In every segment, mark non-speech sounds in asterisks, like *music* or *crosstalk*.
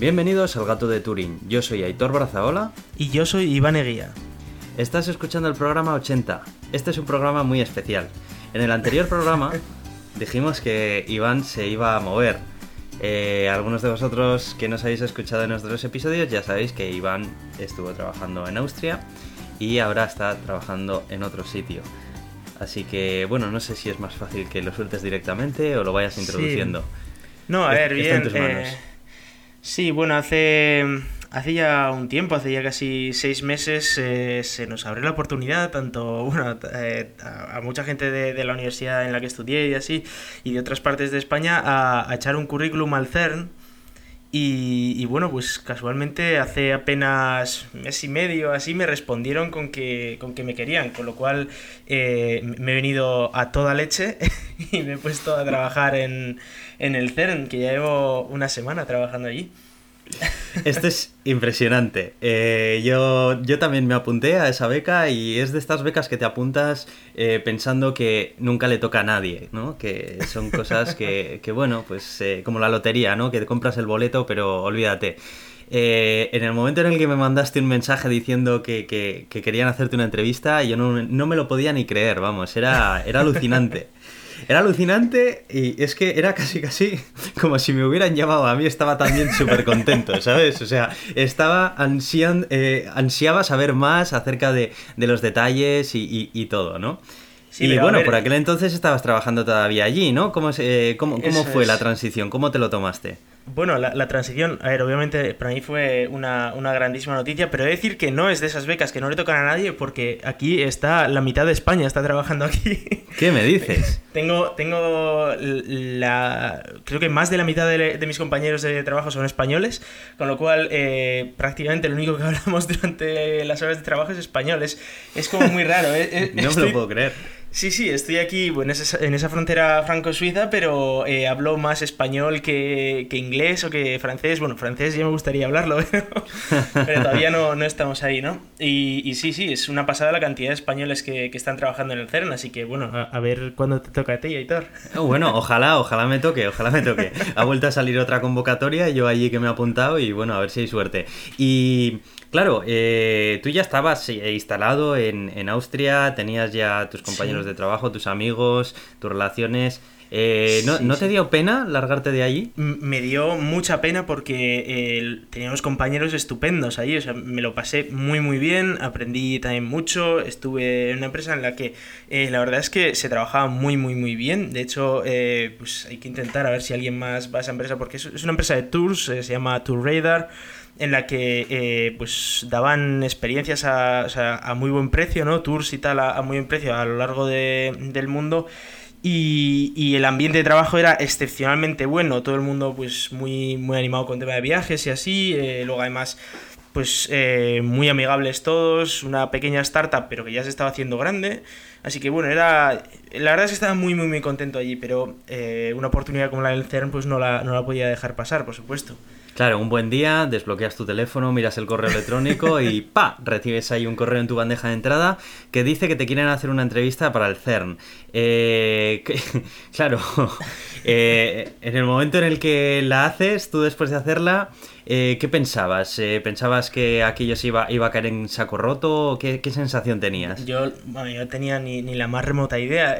Bienvenidos al Gato de Turín. Yo soy Aitor Brazaola. Y yo soy Iván Eguía. Estás escuchando el programa 80. Este es un programa muy especial. En el anterior programa *laughs* dijimos que Iván se iba a mover. Eh, algunos de vosotros que nos habéis escuchado en nuestros episodios ya sabéis que Iván estuvo trabajando en Austria y ahora está trabajando en otro sitio. Así que, bueno, no sé si es más fácil que lo sueltes directamente o lo vayas introduciendo. No, a ver, bien. Eh, sí, bueno, hace, hace ya un tiempo, hace ya casi seis meses, eh, se nos abrió la oportunidad, tanto bueno, eh, a, mucha gente de, la universidad en la que estudié y así, y de otras partes de España, a, a echar un currículum al CERN y, bueno, pues casualmente hace apenas mes y medio así me respondieron con que, con que me querían, con lo cual eh, me he venido a toda leche *laughs* y me he puesto a trabajar en, en el CERN, que ya llevo una semana trabajando allí. Esto es impresionante. Eh, yo, yo también me apunté a esa beca y es de estas becas que te apuntas eh, pensando que nunca le toca a nadie, ¿no? Que son cosas que, bueno, pues eh, como la lotería, ¿no? Que compras el boleto, pero olvídate. en el momento en el que me mandaste un mensaje diciendo que, querían hacerte una entrevista, yo no, no, me lo podía ni creer, vamos, era, era alucinante. Era alucinante y es que era casi casi como si me hubieran llamado a mí, estaba también súper contento, ¿sabes? O sea, estaba ansian, eh, ansiaba saber más acerca de, los detalles y, todo, ¿no? y bueno, por aquel entonces estabas trabajando todavía allí, ¿no? ¿Cómo, eh, cómo, cómo fue la transición? ¿Cómo te lo tomaste? Bueno, la, transición, a ver, obviamente para mí fue una, grandísima noticia, pero he de decir que no es de esas becas que no le tocan a nadie porque aquí está la mitad de España, está trabajando aquí. ¿Qué me dices? *laughs* tengo, tengo la... Creo que más de la mitad de, mis compañeros de trabajo son españoles, con lo cual eh, prácticamente lo único que *laughs* hablamos durante las horas de trabajo es español. Es, como muy raro. ¿eh? no me lo puedo creer. Sí, sí, estoy aquí en, esa, en esa frontera franco-suiza, pero eh, hablo más español que, inglés o que francés. Bueno, francés ya me gustaría hablarlo, *laughs* pero, todavía no, no, estamos ahí, ¿no? Y, sí, sí, es una pasada la cantidad de españoles que, están trabajando en el CERN, así que bueno, a, ver cuándo te toca a ti, Aitor. Oh, bueno, ojalá, ojalá me toque, ojalá me toque. Ha vuelto a salir otra convocatoria, yo allí que me he apuntado y bueno, a ver si hay suerte. Y... Claro, eh, tú ya estabas eh, instalado en, Austria, tenías ya tus compañeros de trabajo, tus amigos, tus relaciones. Eh, ¿no, te dio pena largarte de allí? Me dio mucha pena porque teníamos compañeros estupendos ahí, o sea, me lo pasé muy muy bien, aprendí también mucho, estuve en una empresa en la que la verdad es que se trabajaba muy muy muy bien, de hecho pues hay que intentar a ver si alguien más va a esa empresa porque es, es una empresa de tours, se llama Tour Radar en la que eh, pues daban experiencias a, muy buen precio, ¿no? Tours y tal a, muy buen precio a lo largo del mundo. Y, el ambiente de trabajo era excepcionalmente bueno, todo el mundo pues muy, muy animado con tema de viajes y así, eh, luego además pues eh, muy amigables todos, una pequeña startup pero que ya se estaba haciendo grande, así que bueno, era, la verdad es que estaba muy muy muy contento allí, pero una oportunidad como la del CERN pues no la, no la podía dejar pasar, por supuesto. Claro, un buen día, desbloqueas tu teléfono, miras el correo electrónico *laughs* y ¡pa! Recibes ahí un correo en tu bandeja de entrada que dice que te quieren hacer una entrevista para el CERN. Eh, *laughs* claro, *laughs* eh, en el momento en el que la haces, tú después de hacerla, eh, ¿qué pensabas? ¿Pensabas que aquello se iba, iba a caer en saco roto? ¿Qué, qué sensación tenías? Yo, bueno, yo tenía ni, ni la más remota idea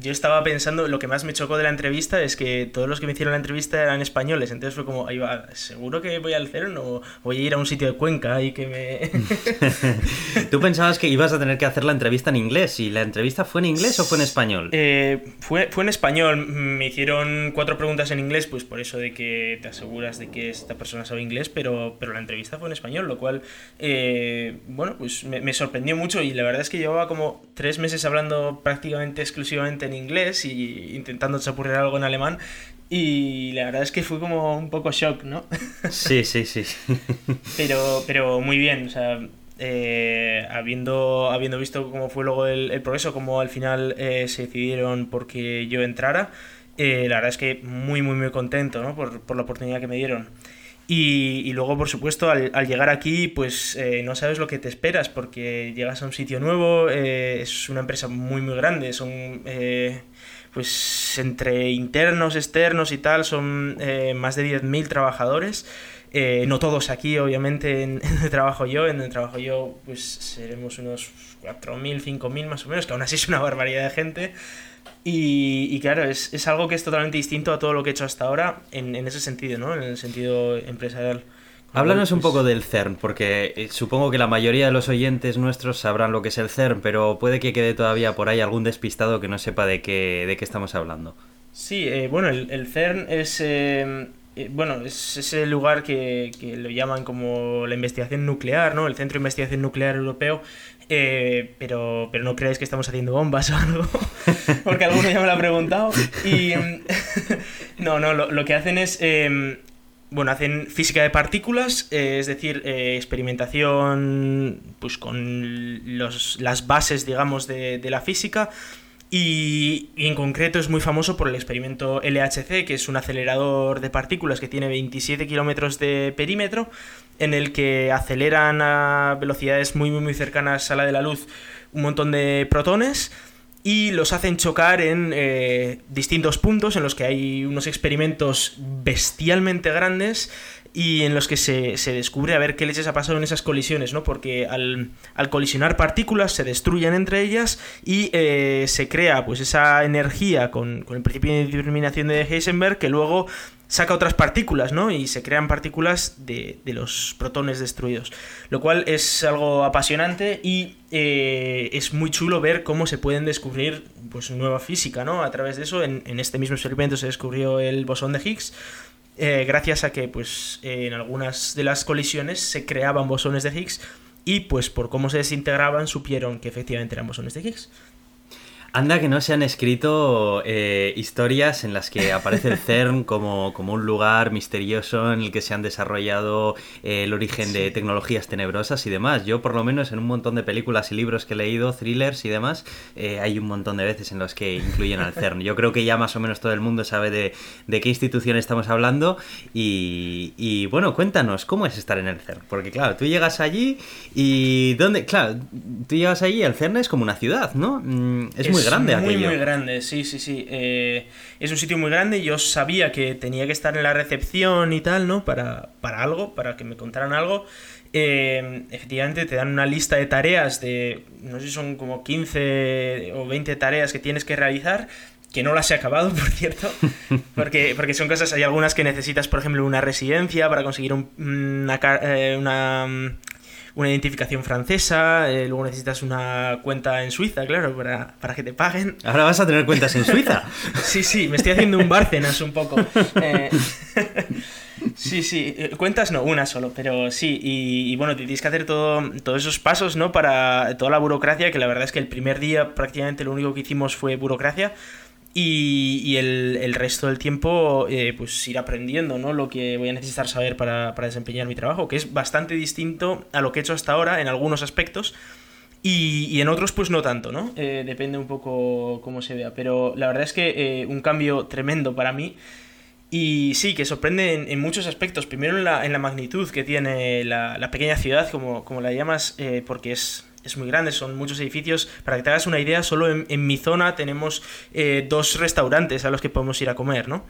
yo estaba pensando, lo que más me chocó de la entrevista es que todos los que me hicieron la entrevista eran españoles, entonces fue como, ahí va, ¿seguro que voy al cero o voy a ir a un sitio de Cuenca y que me... *laughs* *laughs* ¿Tú pensabas que ibas a tener que hacer la entrevista en inglés y la entrevista fue en inglés o fue en español? Eh, fue, fue en español, me hicieron cuatro preguntas en inglés, pues por eso de que te aseguras de que esta persona sabe inglés, pero, pero la entrevista fue en español, lo cual, eh, bueno, pues me, me sorprendió mucho y la verdad es que llevaba como tres meses hablando prácticamente exclusivamente en inglés y intentando chapurrear algo en alemán. Y la verdad es que fue como un poco shock, ¿no? *laughs* Sí, sí, sí. pero, pero muy bien, o sea, eh, habiendo, habiendo visto cómo fue luego el, progreso, cómo al final eh, se decidieron porque yo entrara, eh, la verdad es que muy, muy, muy contento ¿no? por, por la oportunidad que me dieron. Y, luego, por supuesto, al, llegar aquí, pues eh, no sabes lo que te esperas porque llegas a un sitio nuevo, eh, es una empresa muy, muy grande, son eh, pues entre internos, externos y tal, son eh, más de 10.000 trabajadores. Eh, no todos aquí, obviamente, *laughs* en, donde trabajo yo. En donde trabajo yo, pues seremos unos 4.000, 5.000 más o menos, que aún así es una barbaridad de gente. Y, claro, es, es, algo que es totalmente distinto a todo lo que he hecho hasta ahora en, en ese sentido, ¿no? En el sentido empresarial. Háblanos un pues poco del CERN, porque eh, supongo que la mayoría de los oyentes nuestros sabrán lo que es el CERN, pero puede que quede todavía por ahí algún despistado que no sepa de qué, de qué estamos hablando. Sí, eh, bueno, el, CERN es, eh, bueno, es ese lugar que, que, lo llaman como la investigación nuclear, ¿no? El Centro de Investigación Nuclear Europeo, pero, pero no creáis que estamos haciendo bombas o algo, *laughs* porque alguno ya me lo ha preguntado. Y *laughs* no, no, lo, lo que hacen es bueno, hacen física de partículas, eh, es decir, eh, experimentación pues con los, las bases, digamos, de, la física. Y, en concreto es muy famoso por el experimento LHC, que es un acelerador de partículas que tiene 27 kilómetros de perímetro, en el que aceleran a velocidades muy, muy, muy cercanas a la de la luz un montón de protones y los hacen chocar en eh, distintos puntos en los que hay unos experimentos bestialmente grandes y en los que se, descubre a ver qué leches ha pasado en esas colisiones, ¿no? Porque al, colisionar partículas se destruyen entre ellas y eh, se crea pues esa energía con, con el principio de determinación de Heisenberg que luego saca otras partículas, ¿no? Y se crean partículas de, los protones destruidos. Lo cual es algo apasionante y eh, es muy chulo ver cómo se pueden descubrir pues, nueva física, ¿no? A través de eso, en, este mismo experimento se descubrió el bosón de Higgs. Eh, gracias a que pues en algunas de las colisiones se creaban bosones de Higgs y pues por cómo se desintegraban supieron que efectivamente eran bosones de Higgs. Anda que no se han escrito eh, historias en las que aparece el CERN como, como, un lugar misterioso en el que se han desarrollado eh, el origen de tecnologías tenebrosas y demás. Yo por lo menos en un montón de películas y libros que he leído, thrillers y demás, eh, hay un montón de veces en los que incluyen al CERN. Yo creo que ya más o menos todo el mundo sabe de, de qué institución estamos hablando y, y, bueno, cuéntanos, ¿cómo es estar en el CERN? Porque claro, tú llegas allí y... ¿Dónde? Claro, tú llegas allí el CERN es como una ciudad, ¿no? Mm, es muy grande muy, muy grande, sí, sí, sí. Eh, es un sitio muy grande. Yo sabía que tenía que estar en la recepción y tal, ¿no? Para, para algo, para que me contaran algo. Eh, efectivamente, te dan una lista de tareas de, no sé si son como 15 o 20 tareas que tienes que realizar que no las he acabado, *laughs* por cierto, porque, porque son cosas, hay algunas que necesitas, por ejemplo, una residencia para conseguir una, eh, una, una identificación francesa, eh, luego necesitas una cuenta en Suiza, claro, para, para, que te paguen. Ahora vas a tener cuentas en Suiza. *laughs* sí, sí, me estoy haciendo un Bárcenas un poco. Eh, *laughs* sí, sí, eh, cuentas no, una solo, pero sí, y, bueno, tienes que hacer todo, todos esos pasos, ¿no? Para toda la burocracia, que la verdad es que el primer día prácticamente lo único que hicimos fue burocracia, y, el, resto del tiempo eh, pues ir aprendiendo ¿no? lo que voy a necesitar saber para, desempeñar mi trabajo, que es bastante distinto a lo que he hecho hasta ahora en algunos aspectos y, en otros pues no tanto, ¿no? Eh, depende un poco cómo se vea, pero la verdad es que eh, un cambio tremendo para mí y sí, que sorprende en, muchos aspectos, primero en la, en la magnitud que tiene la, la pequeña ciudad, como, como la llamas, porque es es muy grande, son muchos edificios. Para que te hagas una idea, solo en, mi zona tenemos eh, dos restaurantes a los que podemos ir a comer, ¿no?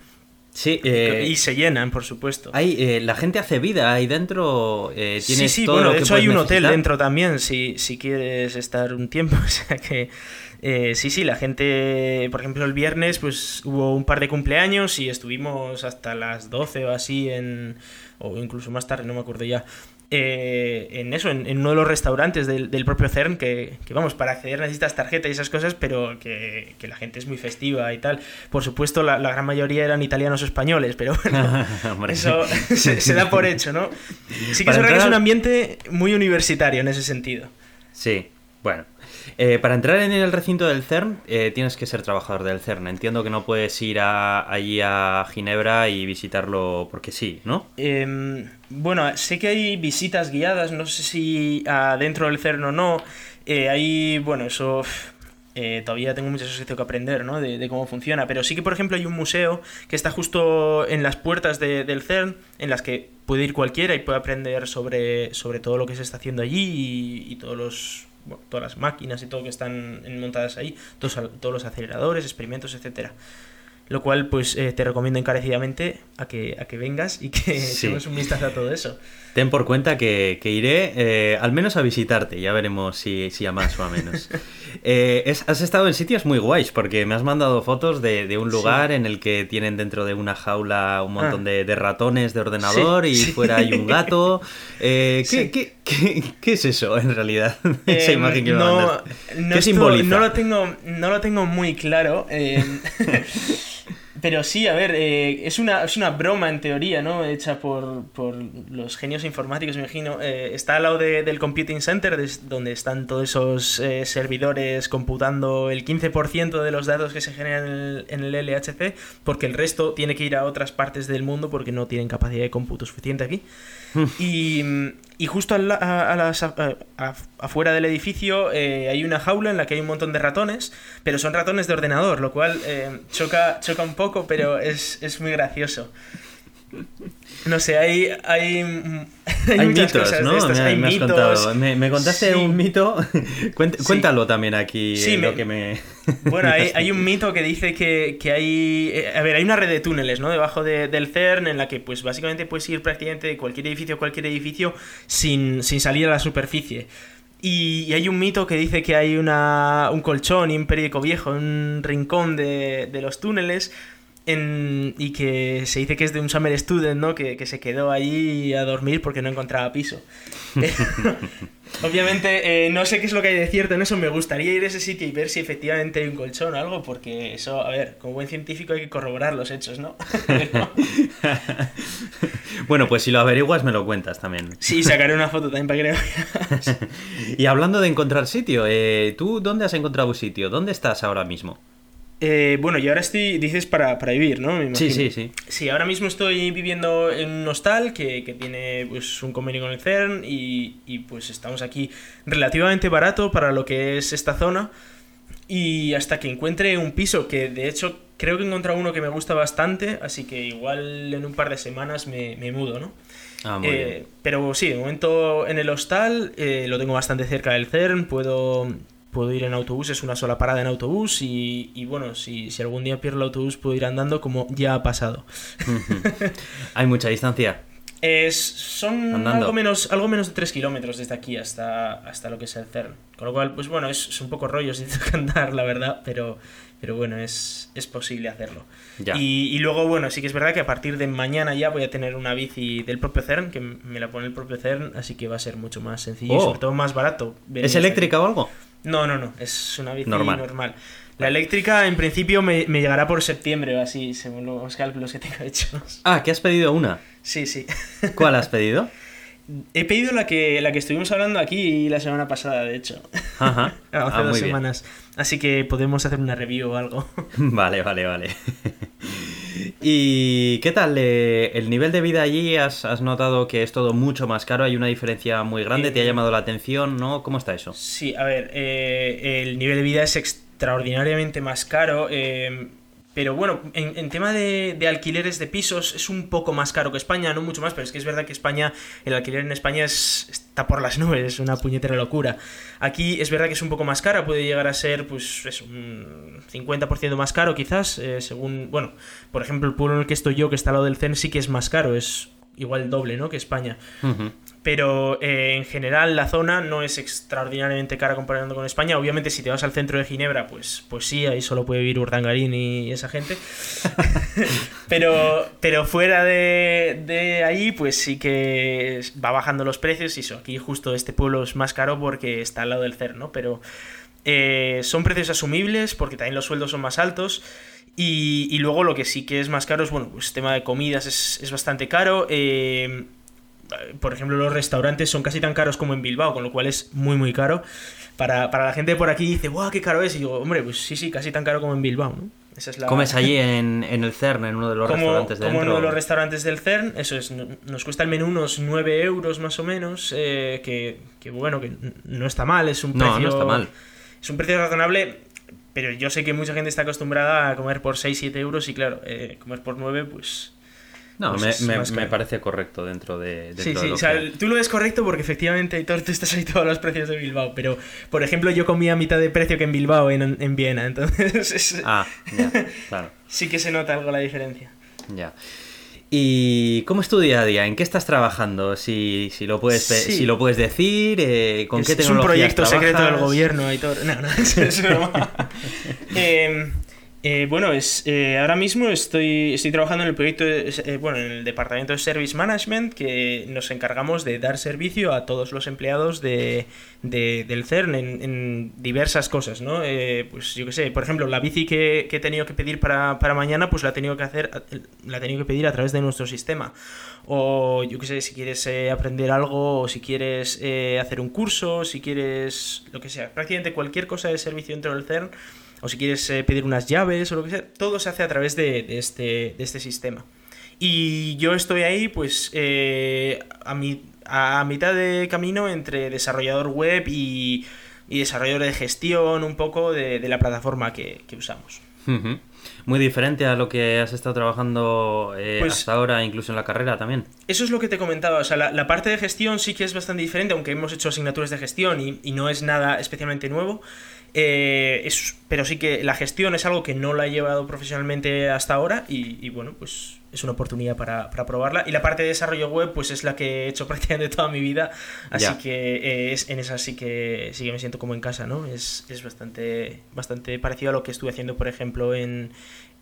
Sí, eh, y se llenan, por supuesto. Hay, eh, la gente hace vida ahí dentro. Eh, sí, sí, bueno, de hecho hay un hotel dentro también, si, si quieres estar un tiempo. *laughs* O sea que sí, sí, la gente, por ejemplo, el viernes pues hubo un par de cumpleaños y estuvimos hasta las 12 o así en o incluso más tarde, no me acuerdo ya, eh, en eso, en, uno de los restaurantes del, propio CERN, que, vamos, para acceder necesitas tarjeta y esas cosas, pero que, la gente es muy festiva y tal. Por supuesto, la, gran mayoría eran italianos o españoles, pero bueno, *laughs* eso se, da por hecho, ¿no? Sí que es que es un ambiente muy universitario en ese sentido. Sí, bueno, eh, para entrar en el recinto del CERN eh, tienes que ser trabajador del CERN. Entiendo que no puedes ir allí a Ginebra y visitarlo porque sí, ¿no? Em, bueno, sé que hay visitas guiadas, no sé si adentro del CERN o no. Eh, ahí, bueno, eso todavía tengo mucho sitio que aprender, ¿no? De, cómo funciona. Pero sí que, por ejemplo, hay un museo que está justo en las puertas del CERN, en las que puede ir cualquiera y puede aprender sobre, sobre todo lo que se está haciendo allí y todos los todas las máquinas y todo que están montadas ahí, todos, todos los aceleradores, experimentos, etcétera lo cual pues eh, te recomiendo encarecidamente a que, a que vengas y que sí. un vistazo a todo eso. Ten por cuenta que, iré eh, al menos a visitarte, ya veremos si, si a más o a menos. *laughs* Eh, has estado en sitios muy guays, porque me has mandado fotos de, un lugar en el que tienen dentro de una jaula un montón ah. de, ratones de ordenador y fuera hay un gato. *laughs* ¿qué, qué, qué, es eso en realidad? *laughs* Esa imagen que me no, No, no, lo tengo, no lo tengo muy claro. Pero sí, a ver, eh, es, una, es una broma en teoría, ¿no? Hecha por, por los genios informáticos, me imagino. Eh, está al lado del Computing Center, donde están todos esos eh, servidores computando el 15% de los datos que se generan en el, en el, LHC, porque el resto tiene que ir a otras partes del mundo porque no tienen capacidad de cómputo suficiente aquí. *laughs* y, justo a afuera del edificio eh, hay una jaula en la que hay un montón de ratones, pero son ratones de ordenador, lo cual eh, choca, choca un poco, pero es, es muy gracioso. No sé, hay, hay, hay, mitos, ¿no? me, Me, contaste un mito. *laughs* Cuéntalo también aquí. Sí, lo que me... *laughs* Bueno, *laughs* hay, un mito que dice que, hay. Eh, a ver, hay una red de túneles, ¿no? Debajo del CERN, en la que, pues básicamente puedes ir prácticamente de cualquier edificio a cualquier edificio sin, salir a la superficie. Y, hay un mito que dice que hay una, un colchón y un periódico viejo, un rincón de, de los túneles y que se dice que es de un summer student, ¿no? Que, que se quedó allí a dormir porque no encontraba piso. *laughs* *laughs* Obviamente, eh, no sé qué es lo que hay de cierto en eso. Me gustaría ir a ese sitio y ver si efectivamente hay un colchón o algo, porque eso, a ver, como buen científico hay que corroborar los hechos, ¿no? *laughs* bueno, pues si lo averiguas, me lo cuentas también. Sí, sacaré una foto también para que veas. y hablando de encontrar sitio, eh, ¿tú dónde has encontrado un sitio? ¿Dónde estás ahora mismo? Eh, bueno, y ahora estoy, dices, para, vivir, ¿no? sí, sí, sí. Sí, ahora mismo estoy viviendo en un hostal que, tiene pues, un convenio con el CERN y, y, pues estamos aquí relativamente barato para lo que es esta zona. Y hasta que encuentre un piso, que de hecho creo que he encontrado uno que me gusta bastante, así que igual en un par de semanas me, mudo, ¿no? Ah, muy eh, bien. Pero sí, de momento en el hostal eh, lo tengo bastante cerca del CERN, puedo puedo ir en autobús, es una sola parada en autobús y, bueno, si, si, algún día pierdo el autobús puedo ir andando como ya ha pasado. ¿Hay mucha distancia? Es, son algo menos, algo menos de 3 kilómetros desde aquí hasta, hasta lo que es el CERN. Con lo cual, pues bueno, es, un poco rollo si *laughs* tengo que andar, la verdad, pero, pero bueno, es, es posible hacerlo. Y, luego, bueno, sí que es verdad que a partir de mañana ya voy a tener una bici del propio CERN, que me la pone el propio CERN, así que va a ser mucho más sencillo y oh. sobre todo más barato. ¿Es eléctrica o algo? No, no, no, es una bici normal. La eléctrica en principio me, llegará por septiembre o así, según los cálculos que tengo *laughs* hechos. Ah, ¿que has pedido una? Sí, sí. ¿Cuál has pedido? *laughs* He pedido la que, la que estuvimos hablando aquí la semana pasada, de hecho. Ajá. *laughs* Hace ah, dos semanas. Así que podemos hacer una review o algo. Vale, vale, vale. ¿Y qué tal? Eh, ¿El nivel de vida allí has, notado que es todo mucho más caro? ¿Hay una diferencia muy grande? ¿Te ha eh, llamado la atención? ¿No? ¿Cómo está eso? Sí, a ver, eh, el nivel de vida es extraordinariamente más caro. Pero bueno, en, tema de, alquileres de pisos es un poco más caro que España, no mucho más, pero es que es verdad que España, el alquiler en España es, está por las *laughs* nubes, es una puñetera locura. Aquí es verdad que es un poco más cara, puede llegar a ser pues es un 50% más caro quizás, eh, según, bueno, por ejemplo el pueblo en el que estoy yo, que está al lado del CEN, sí que es más caro, es igual doble, ¿no? Que España. Pero eh, en general la zona no es extraordinariamente cara comparando con España. Obviamente si te vas al centro de Ginebra, pues, pues sí, ahí solo puede vivir Urdangarín y esa gente. *laughs* pero, pero fuera de, de, ahí, pues sí que va bajando los precios y eso. Aquí justo este pueblo es más caro porque está al lado del CER, ¿no? Pero eh, son precios asumibles porque también los sueldos son más altos. Y, luego lo que sí que es más caro es, bueno, pues tema de comidas es, es bastante caro. Eh, por ejemplo, los restaurantes son casi tan caros como en Bilbao, con lo cual es muy, muy caro. Para, la gente por aquí dice, ¡guau, qué caro es! Y digo, hombre, pues sí, sí, casi tan caro como en Bilbao, ¿no? Esa es la... ¿Comes *laughs* allí en, el CERN, en uno de los restaurantes de Como en uno de los restaurantes del CERN, eso es, nos cuesta el menú unos 9 euros más o menos, eh, que, bueno, que no está mal, es un precio... No, no está mal. Es un precio razonable, pero yo sé que mucha gente está acostumbrada a comer por 6-7 euros y claro, eh, comer por 9, pues No, pues me, me- parece correcto dentro de, dentro Sí, de sí, lo o sea, que- tú lo ves correcto porque efectivamente, Aitor, tú estás ahí todos los precios de Bilbao, pero, por ejemplo, yo comía a mitad de precio que en Bilbao, en, en Viena, entonces *laughs* es- Ah, ya, claro, sí que se nota algo la diferencia. ya. ¿Y cómo es tu día a día? ¿En qué estás trabajando? Si, si, lo, puedes, Sí. si lo puedes decir, eh, ¿con es, qué es un proyecto secreto del gobierno, Aitor. No, no, *laughs* es, es. *laughs* Eh, eh, bueno, es, eh, ahora mismo estoy, estoy trabajando en el proyecto, eh, bueno, en el departamento de Service Management, que nos encargamos de dar servicio a todos los empleados de, de- del CERN en, diversas cosas, ¿no? Eh, pues yo qué sé, por ejemplo, la bici que, he tenido que pedir para, para mañana, pues la he tenido que hacer, la he tenido que pedir a través de nuestro sistema. O yo qué sé, si quieres eh, aprender algo, o si quieres hacer un curso, si quieres lo que sea, prácticamente cualquier cosa de servicio dentro del CERN, o si quieres eh, pedir unas llaves o lo que sea, todo se hace a través de, de este, de este sistema. Y yo estoy ahí, pues, eh, a, mi, a mitad de camino entre desarrollador web y, y desarrollador de gestión, un poco de, de la plataforma que, que usamos. Muy diferente a lo que has estado trabajando eh, Pues- hasta ahora, incluso en la carrera también. Eso es lo que te comentaba, o sea, la, la parte de gestión sí que es bastante diferente, aunque hemos hecho asignaturas de gestión y, y no es nada especialmente nuevo, eh, es- pero sí que la gestión es algo que no la he llevado profesionalmente hasta ahora y, y bueno, pues es una oportunidad para, para probarla. Y la parte de desarrollo web, pues es la que he hecho *laughs* prácticamente toda mi vida, así Ya. que eh, es, en esa sí que, sí que me siento como en casa, ¿no? Es, es bastante, bastante parecido a lo que estuve haciendo, por ejemplo, en,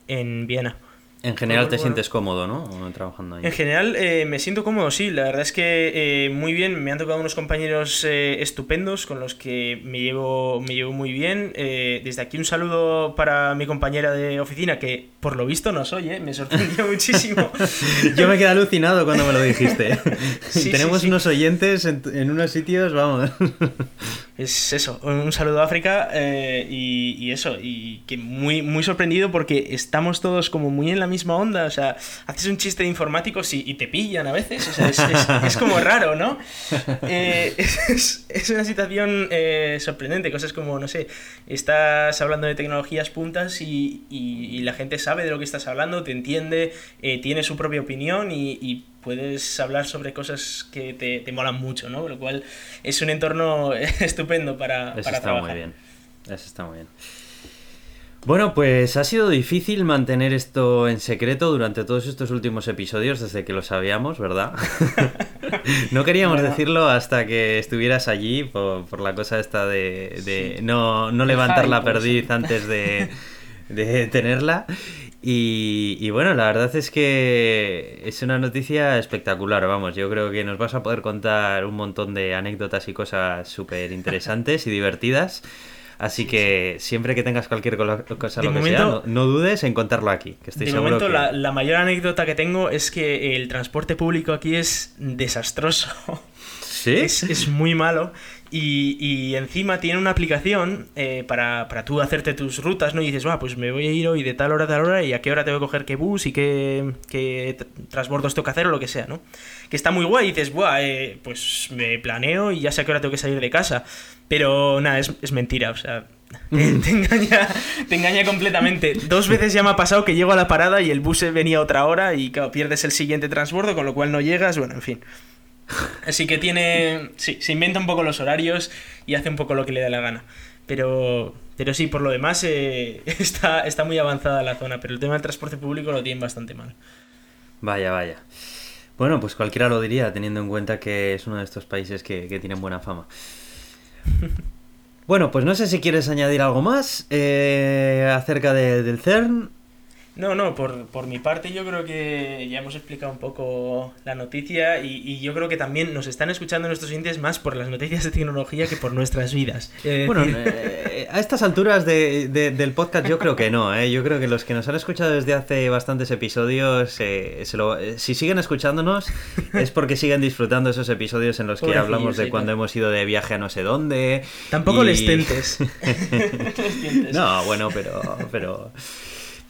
en Viena. En general te bueno. sientes cómodo, ¿no? Trabajando ahí. En general eh, me siento cómodo, sí. La verdad es que eh, muy bien. Me han tocado unos compañeros eh, estupendos con los que me llevo, me llevo muy bien. Eh, desde aquí un saludo para mi compañera de oficina que por lo visto nos oye. Me sorprendió *laughs* muchísimo. Yo me quedé alucinado cuando me lo dijiste. *laughs* Sí, Tenemos sí, sí. unos oyentes en, en unos sitios, vamos. Es eso, un saludo a África eh, y, y eso, y que muy, muy sorprendido porque estamos todos como muy en la misma onda, o sea, haces un chiste de informáticos y, y te pillan a veces, o sea, es, es- es como raro, ¿no? *laughs* Eh, *laughs* es, es una situación eh, sorprendente, cosas como, no sé, estás hablando de tecnologías puntas y, y- y la gente sabe de lo que estás hablando, te entiende, eh, tiene su propia opinión y, puedes hablar sobre cosas que te, te molan mucho, ¿no? Lo cual es un entorno *laughs* estupendo para, Eso para está trabajar. muy bien. Eso está muy bien. Bueno, pues ha sido difícil mantener esto en secreto durante todos estos últimos episodios desde que lo sabíamos, ¿verdad? *laughs* no queríamos Bueno. decirlo hasta que estuvieras allí por, por la cosa esta de, de Sí. no, no levantar la perdiz antes de, de tenerla. Y, y bueno, la verdad es que es una noticia espectacular, vamos, yo creo que nos vas a poder contar un montón de anécdotas y cosas súper interesantes y divertidas. Así que siempre que tengas cualquier cosa, De lo que sea, no, no dudes en contarlo aquí, que estoy De seguro momento, que... la, la mayor anécdota que tengo es que el transporte público aquí es desastroso. ¿Sí? Es, es muy malo. Y, y encima tiene una aplicación eh, para, para tú hacerte tus rutas, ¿no? Y dices, va, pues me voy a ir hoy de tal hora a tal hora y a qué hora tengo que coger qué bus y qué, qué tr- transbordos tengo que hacer o lo que sea, ¿no? Que está muy guay y dices, buah, eh, pues me planeo y ya sé a qué hora tengo que salir de casa. Pero nada, es, es mentira, o sea, *laughs* te, te engaña, te engaña completamente. Dos veces ya me ha pasado que llego a la parada y el bus venía otra hora y claro, pierdes el siguiente transbordo, con lo cual no llegas, bueno, en fin. Así que tiene. Sí, se inventa un poco los horarios y hace un poco lo que le da la gana. Pero, pero sí, por lo demás eh, *laughs* está, está muy avanzada la zona. Pero el tema del transporte público lo tienen bastante mal. Vaya, vaya. Bueno, pues cualquiera lo diría, teniendo en cuenta que es uno de estos países que, que tienen buena fama. Bueno, pues no sé si quieres añadir algo más eh, acerca de- del CERN. No, no, por, por mi parte yo creo que ya hemos explicado un poco la noticia y, y yo creo que también nos están escuchando nuestros oyentes más por las noticias de tecnología que por nuestras vidas. Es *laughs* Bueno, eh, a estas alturas de- de- del podcast yo creo que no, ¿eh? yo creo que los que nos han escuchado desde hace bastantes episodios, eh, se lo- eh, si siguen escuchándonos es porque siguen disfrutando esos episodios en los que hablamos de sí, cuando no. hemos ido de viaje a no sé dónde. tampoco y- les tentes. *laughs* *laughs* Les. No, bueno, pero, pero,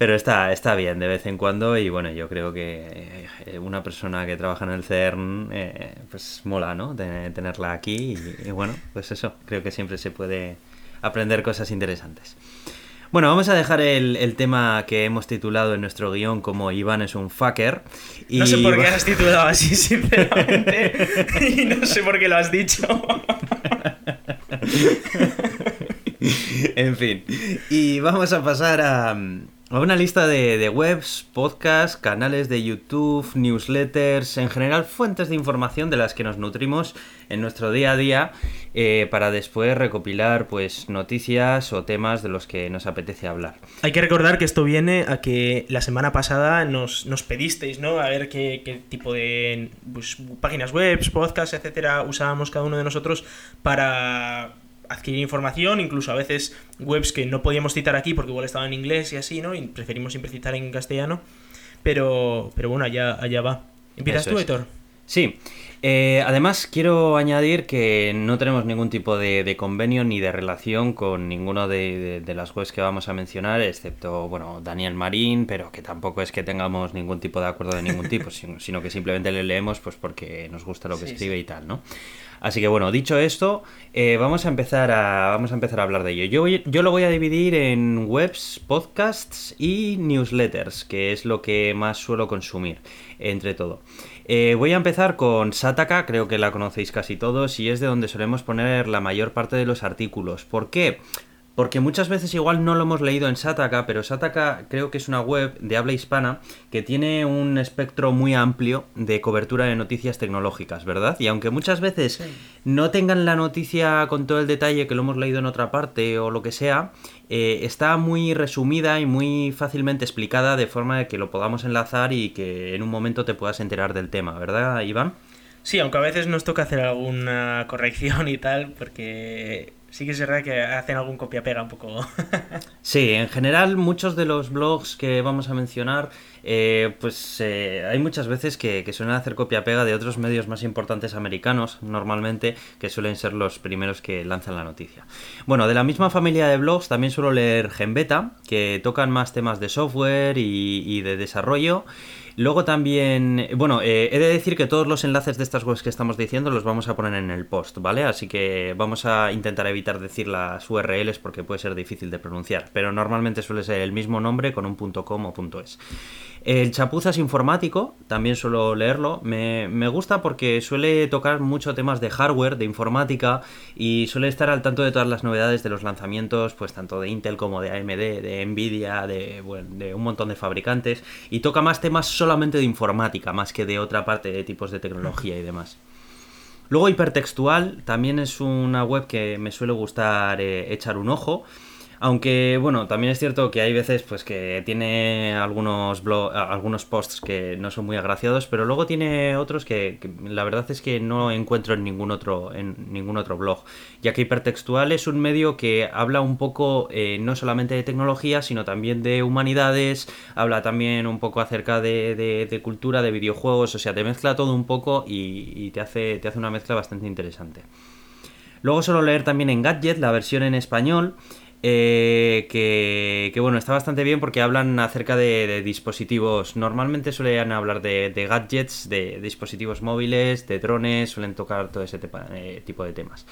pero está, está bien de vez en cuando y bueno, yo creo que eh, una persona que trabaja en el CERN, eh, pues mola, ¿no? De- tenerla aquí y, y bueno, pues eso, creo que siempre se puede aprender cosas interesantes. Bueno, vamos a dejar el, tema que hemos titulado en nuestro guion como Iván es un fucker. Y... No sé por qué has titulado así, *laughs* sinceramente. y no sé por qué lo has dicho. en fin. Y vamos a pasar a, una lista de, webs, podcasts, canales de YouTube, newsletters, en general fuentes de información de las que nos nutrimos en nuestro día a día eh, para después recopilar pues noticias o temas de los que nos apetece hablar. Hay que recordar que esto viene a que la semana pasada nos, nos pedisteis, ¿no? A ver qué, qué tipo de pues, páginas web, podcasts, etcétera, usábamos cada uno de nosotros para adquirir información, incluso a veces webs que no podíamos citar aquí porque igual estaban en inglés y así, ¿no? Y preferimos siempre citar en castellano. Pero, pero bueno, allá, allá va. ¿Empiezas tú, Héctor? Sí. Eh, además, quiero añadir que no tenemos ningún tipo de, convenio ni de relación con ninguno de, las webs que vamos a mencionar, excepto, bueno, Daniel Marín, pero que tampoco es que tengamos ningún tipo de acuerdo de ningún tipo, *laughs* sino, que simplemente le leemos pues porque nos gusta lo que escribe y tal, ¿no? Así que bueno, dicho esto, eh, vamos, a empezar a, vamos a empezar a hablar de ello. Yo, yo lo voy a dividir en webs, podcasts y newsletters, que es lo que más suelo consumir, entre todo. Eh, voy a empezar con Sataka, creo que la conocéis casi todos, y es de donde solemos poner la mayor parte de los artículos. ¿Por qué? Porque muchas veces igual no lo hemos leído en Sataka, pero Sataka creo que es una web de habla hispana que tiene un espectro muy amplio de cobertura de noticias tecnológicas, ¿verdad? Y aunque muchas veces no tengan la noticia con todo el detalle que lo hemos leído en otra parte o lo que sea, eh, está muy resumida y muy fácilmente explicada de forma de que lo podamos enlazar y que en un momento te puedas enterar del tema, ¿verdad, Iván? Sí, aunque a veces nos toca hacer alguna corrección y tal, porque sí que es verdad que hacen algún copia-pega un poco. *laughs* sí, en general muchos de los blogs que vamos a mencionar, eh, pues eh, hay muchas veces que, suelen hacer copia-pega de otros medios más importantes americanos, normalmente, que suelen ser los primeros que lanzan la noticia. Bueno, de la misma familia de blogs también suelo leer Genbeta, que tocan más temas de software y, y de desarrollo. Luego también, bueno, eh, he de decir que todos los enlaces de estas webs que estamos diciendo los vamos a poner en el post, ¿vale? Así que vamos a intentar evitar decir las URLs porque puede ser difícil de pronunciar, pero normalmente suele ser el mismo nombre con un .com o .es. El Chapuzas Informático, también suelo leerlo, me, gusta porque suele tocar mucho temas de hardware, de informática y suele estar al tanto de todas las novedades de los lanzamientos, pues tanto de Intel como de AMD, de Nvidia, de, de un montón de fabricantes y toca más temas solamente de informática, más que de otra parte de tipos de tecnología y demás. Luego Hipertextual también es una web que me suele gustar eh, echar un ojo. Aunque, bueno, también es cierto que hay veces pues que tiene algunos algunos posts que no son muy agraciados, pero luego tiene otros que, la verdad es que no encuentro en ningún otro en ningún otro blog, ya que Hipertextual es un medio que habla un poco eh, no solamente de tecnología, sino también de humanidades, habla también un poco acerca de, cultura, de videojuegos, o sea, te mezcla todo un poco y, te, hace, te hace una mezcla bastante interesante. Luego suelo leer también en Gadget la versión en español eh, que, bueno, está bastante bien porque hablan acerca de, dispositivos. Normalmente suelen hablar de, gadgets, de, dispositivos móviles, de drones, suelen tocar todo ese eh, tipo de temas.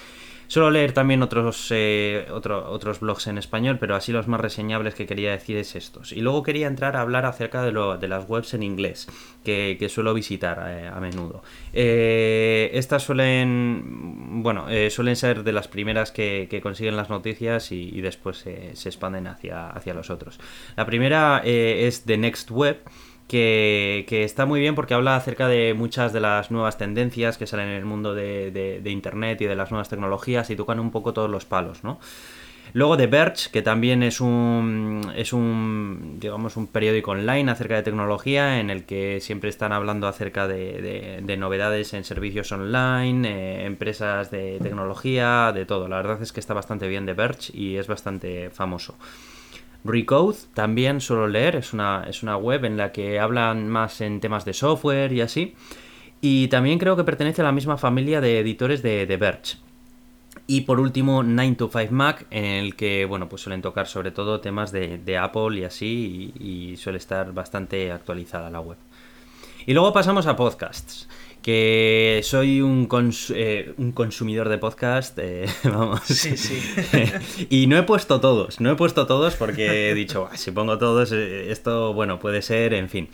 Suelo leer también otros, eh, otros blogs en español, pero así los más reseñables que quería decir es estos. Y luego quería entrar a hablar acerca de, lo, de las webs en inglés, que, suelo visitar eh, a menudo. Eh, estas suelen, bueno, suelen ser de las primeras que, consiguen las noticias y, después se expanden hacia, hacia los otros. La primera es The Next Web que, está muy bien porque habla acerca de muchas de las nuevas tendencias que salen en el mundo de, Internet y de las nuevas tecnologías y tocan un poco todos los palos, ¿no? Luego The Verge, que también es un, es un, digamos, un periódico online acerca de tecnología en el que siempre están hablando acerca de, novedades en servicios online, eh, empresas de tecnología, de todo. La verdad es que está bastante bien The Verge y es bastante famoso. Recode también suelo leer, es una, es una web en la que hablan más en temas de software y así. Y también creo que pertenece a la misma familia de editores de The Verge. Y por último, 9 to 5 Mac, en el que bueno, pues suelen tocar sobre todo temas de, Apple y así, y, suele estar bastante actualizada la web. Y luego pasamos a podcasts que soy un, eh, un consumidor de podcast, eh, *laughs* vamos. Sí, sí. *laughs* y no he puesto todos, no he puesto todos porque he dicho, si pongo todos, eh, esto, bueno, puede ser, en fin.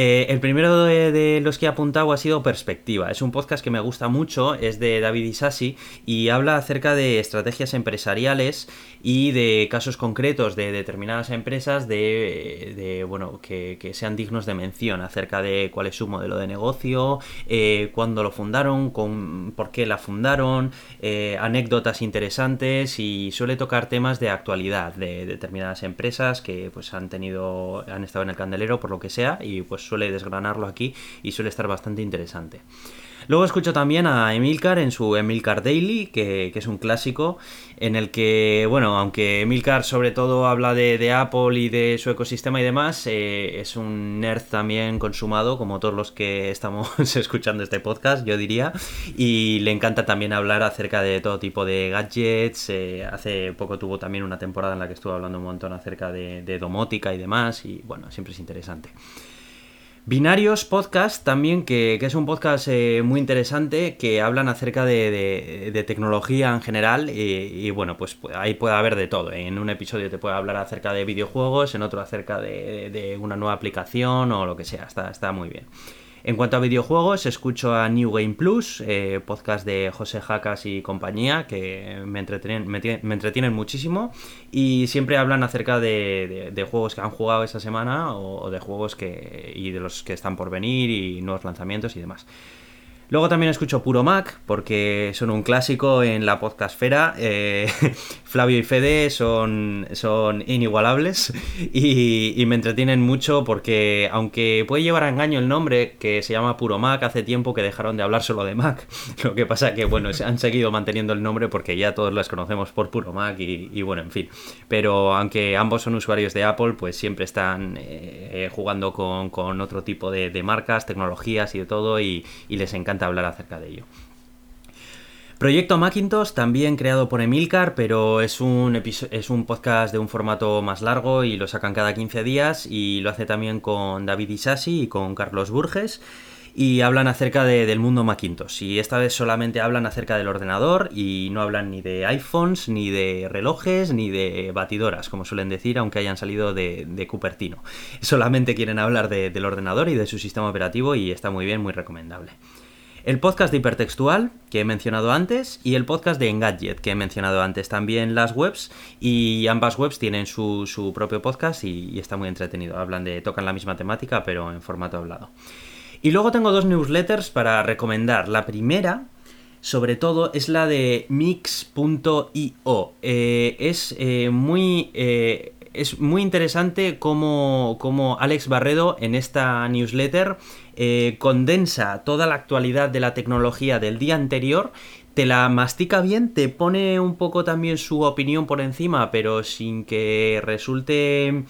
Eh, el primero de, los que he apuntado ha sido Perspectiva. Es un podcast que me gusta mucho, es de David Isasi y habla acerca de estrategias empresariales y de casos concretos de determinadas empresas de, bueno, que, sean dignos de mención acerca de cuál es su modelo de negocio, eh, cuándo lo fundaron, con, por qué la fundaron, eh, anécdotas interesantes y suele tocar temas de actualidad de determinadas empresas que pues han tenido, han estado en el candelero por lo que sea y pues suele desgranarlo aquí y suele estar bastante interesante. Luego escucho también a Emilcar en su Emilcar Daily, que, es un clásico, en el que, bueno, aunque Emilcar sobre todo habla de, Apple y de su ecosistema y demás, eh, es un nerd también consumado, como todos los que estamos *laughs* escuchando este podcast, yo diría, y le encanta también hablar acerca de todo tipo de gadgets. Eh, hace poco tuvo también una temporada en la que estuvo hablando un montón acerca de, de domótica y demás, y bueno, siempre es interesante. Binarios Podcast también, que, es un podcast eh, muy interesante, que hablan acerca de, tecnología en general y, bueno, pues ahí puede haber de todo. En un episodio te puede hablar acerca de videojuegos, en otro acerca de, una nueva aplicación o lo que sea, está, está muy bien. En cuanto a videojuegos, escucho a New Game Plus, eh, podcast de José Jacas y compañía, que me entretienen, me, entretienen muchísimo y siempre hablan acerca de, juegos que han jugado esa semana o, de juegos que y de los que están por venir y nuevos lanzamientos y demás. Luego también escucho Puro Mac, porque son un clásico en la podcastfera. Eh, *laughs* Flavio y Fede son, son inigualables y, me entretienen mucho porque, aunque puede llevar a engaño el nombre, que se llama Puro Mac, hace tiempo que dejaron de hablar solo de Mac. *laughs* Lo que pasa que, bueno, han seguido manteniendo el nombre porque ya todos las conocemos por Puro Mac y, bueno, en fin. Pero aunque ambos son usuarios de Apple, pues siempre están eh, jugando con, otro tipo de, marcas, tecnologías y de todo y les encanta hablar acerca de ello. Proyecto Macintosh, también creado por Emilcar, pero es un, es un podcast de un formato más largo y lo sacan cada 15 días y lo hace también con David Isasi y con Carlos Burges y hablan acerca del mundo Macintosh. Y esta vez solamente hablan acerca del ordenador y no hablan ni de iPhones, ni de relojes, ni de batidoras, como suelen decir, aunque hayan salido de, de Cupertino. *laughs* Solamente quieren hablar del ordenador y de su sistema operativo y está muy bien, muy recomendable el podcast de Hipertextual, que he mencionado antes, y el podcast de Engadget, que he mencionado antes. También las webs, y ambas webs tienen su, propio podcast y, está muy entretenido. Hablan de, tocan la misma temática, pero en formato hablado. Y luego tengo dos newsletters para recomendar. La primera, sobre todo, es la de mix.io. Eh, es eh, muy... Eh, es muy interesante cómo, Alex Barredo en esta newsletter eh, condensa toda la actualidad de la tecnología del día anterior, te la mastica bien, te pone un poco también su opinión por encima, pero sin que resulte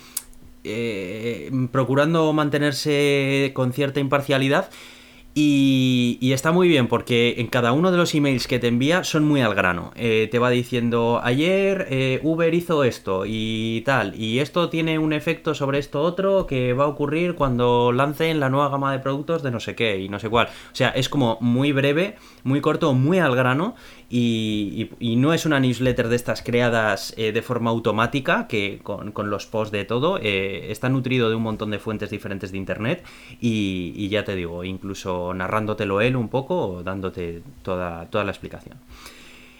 eh, procurando mantenerse con cierta imparcialidad y, está muy bien porque en cada uno de los emails que te envía son muy al grano. Eh, te va diciendo, ayer eh, Uber hizo esto y tal, y esto tiene un efecto sobre esto otro que va a ocurrir cuando lancen la nueva gama de productos de no sé qué y no sé cuál. O sea, es como muy breve, muy corto, muy al grano y, no es una newsletter de estas creadas eh, de forma automática, que con, los posts de todo, eh, está nutrido de un montón de fuentes diferentes de internet y, ya te digo, incluso narrándotelo él un poco o dándote toda, toda la explicación.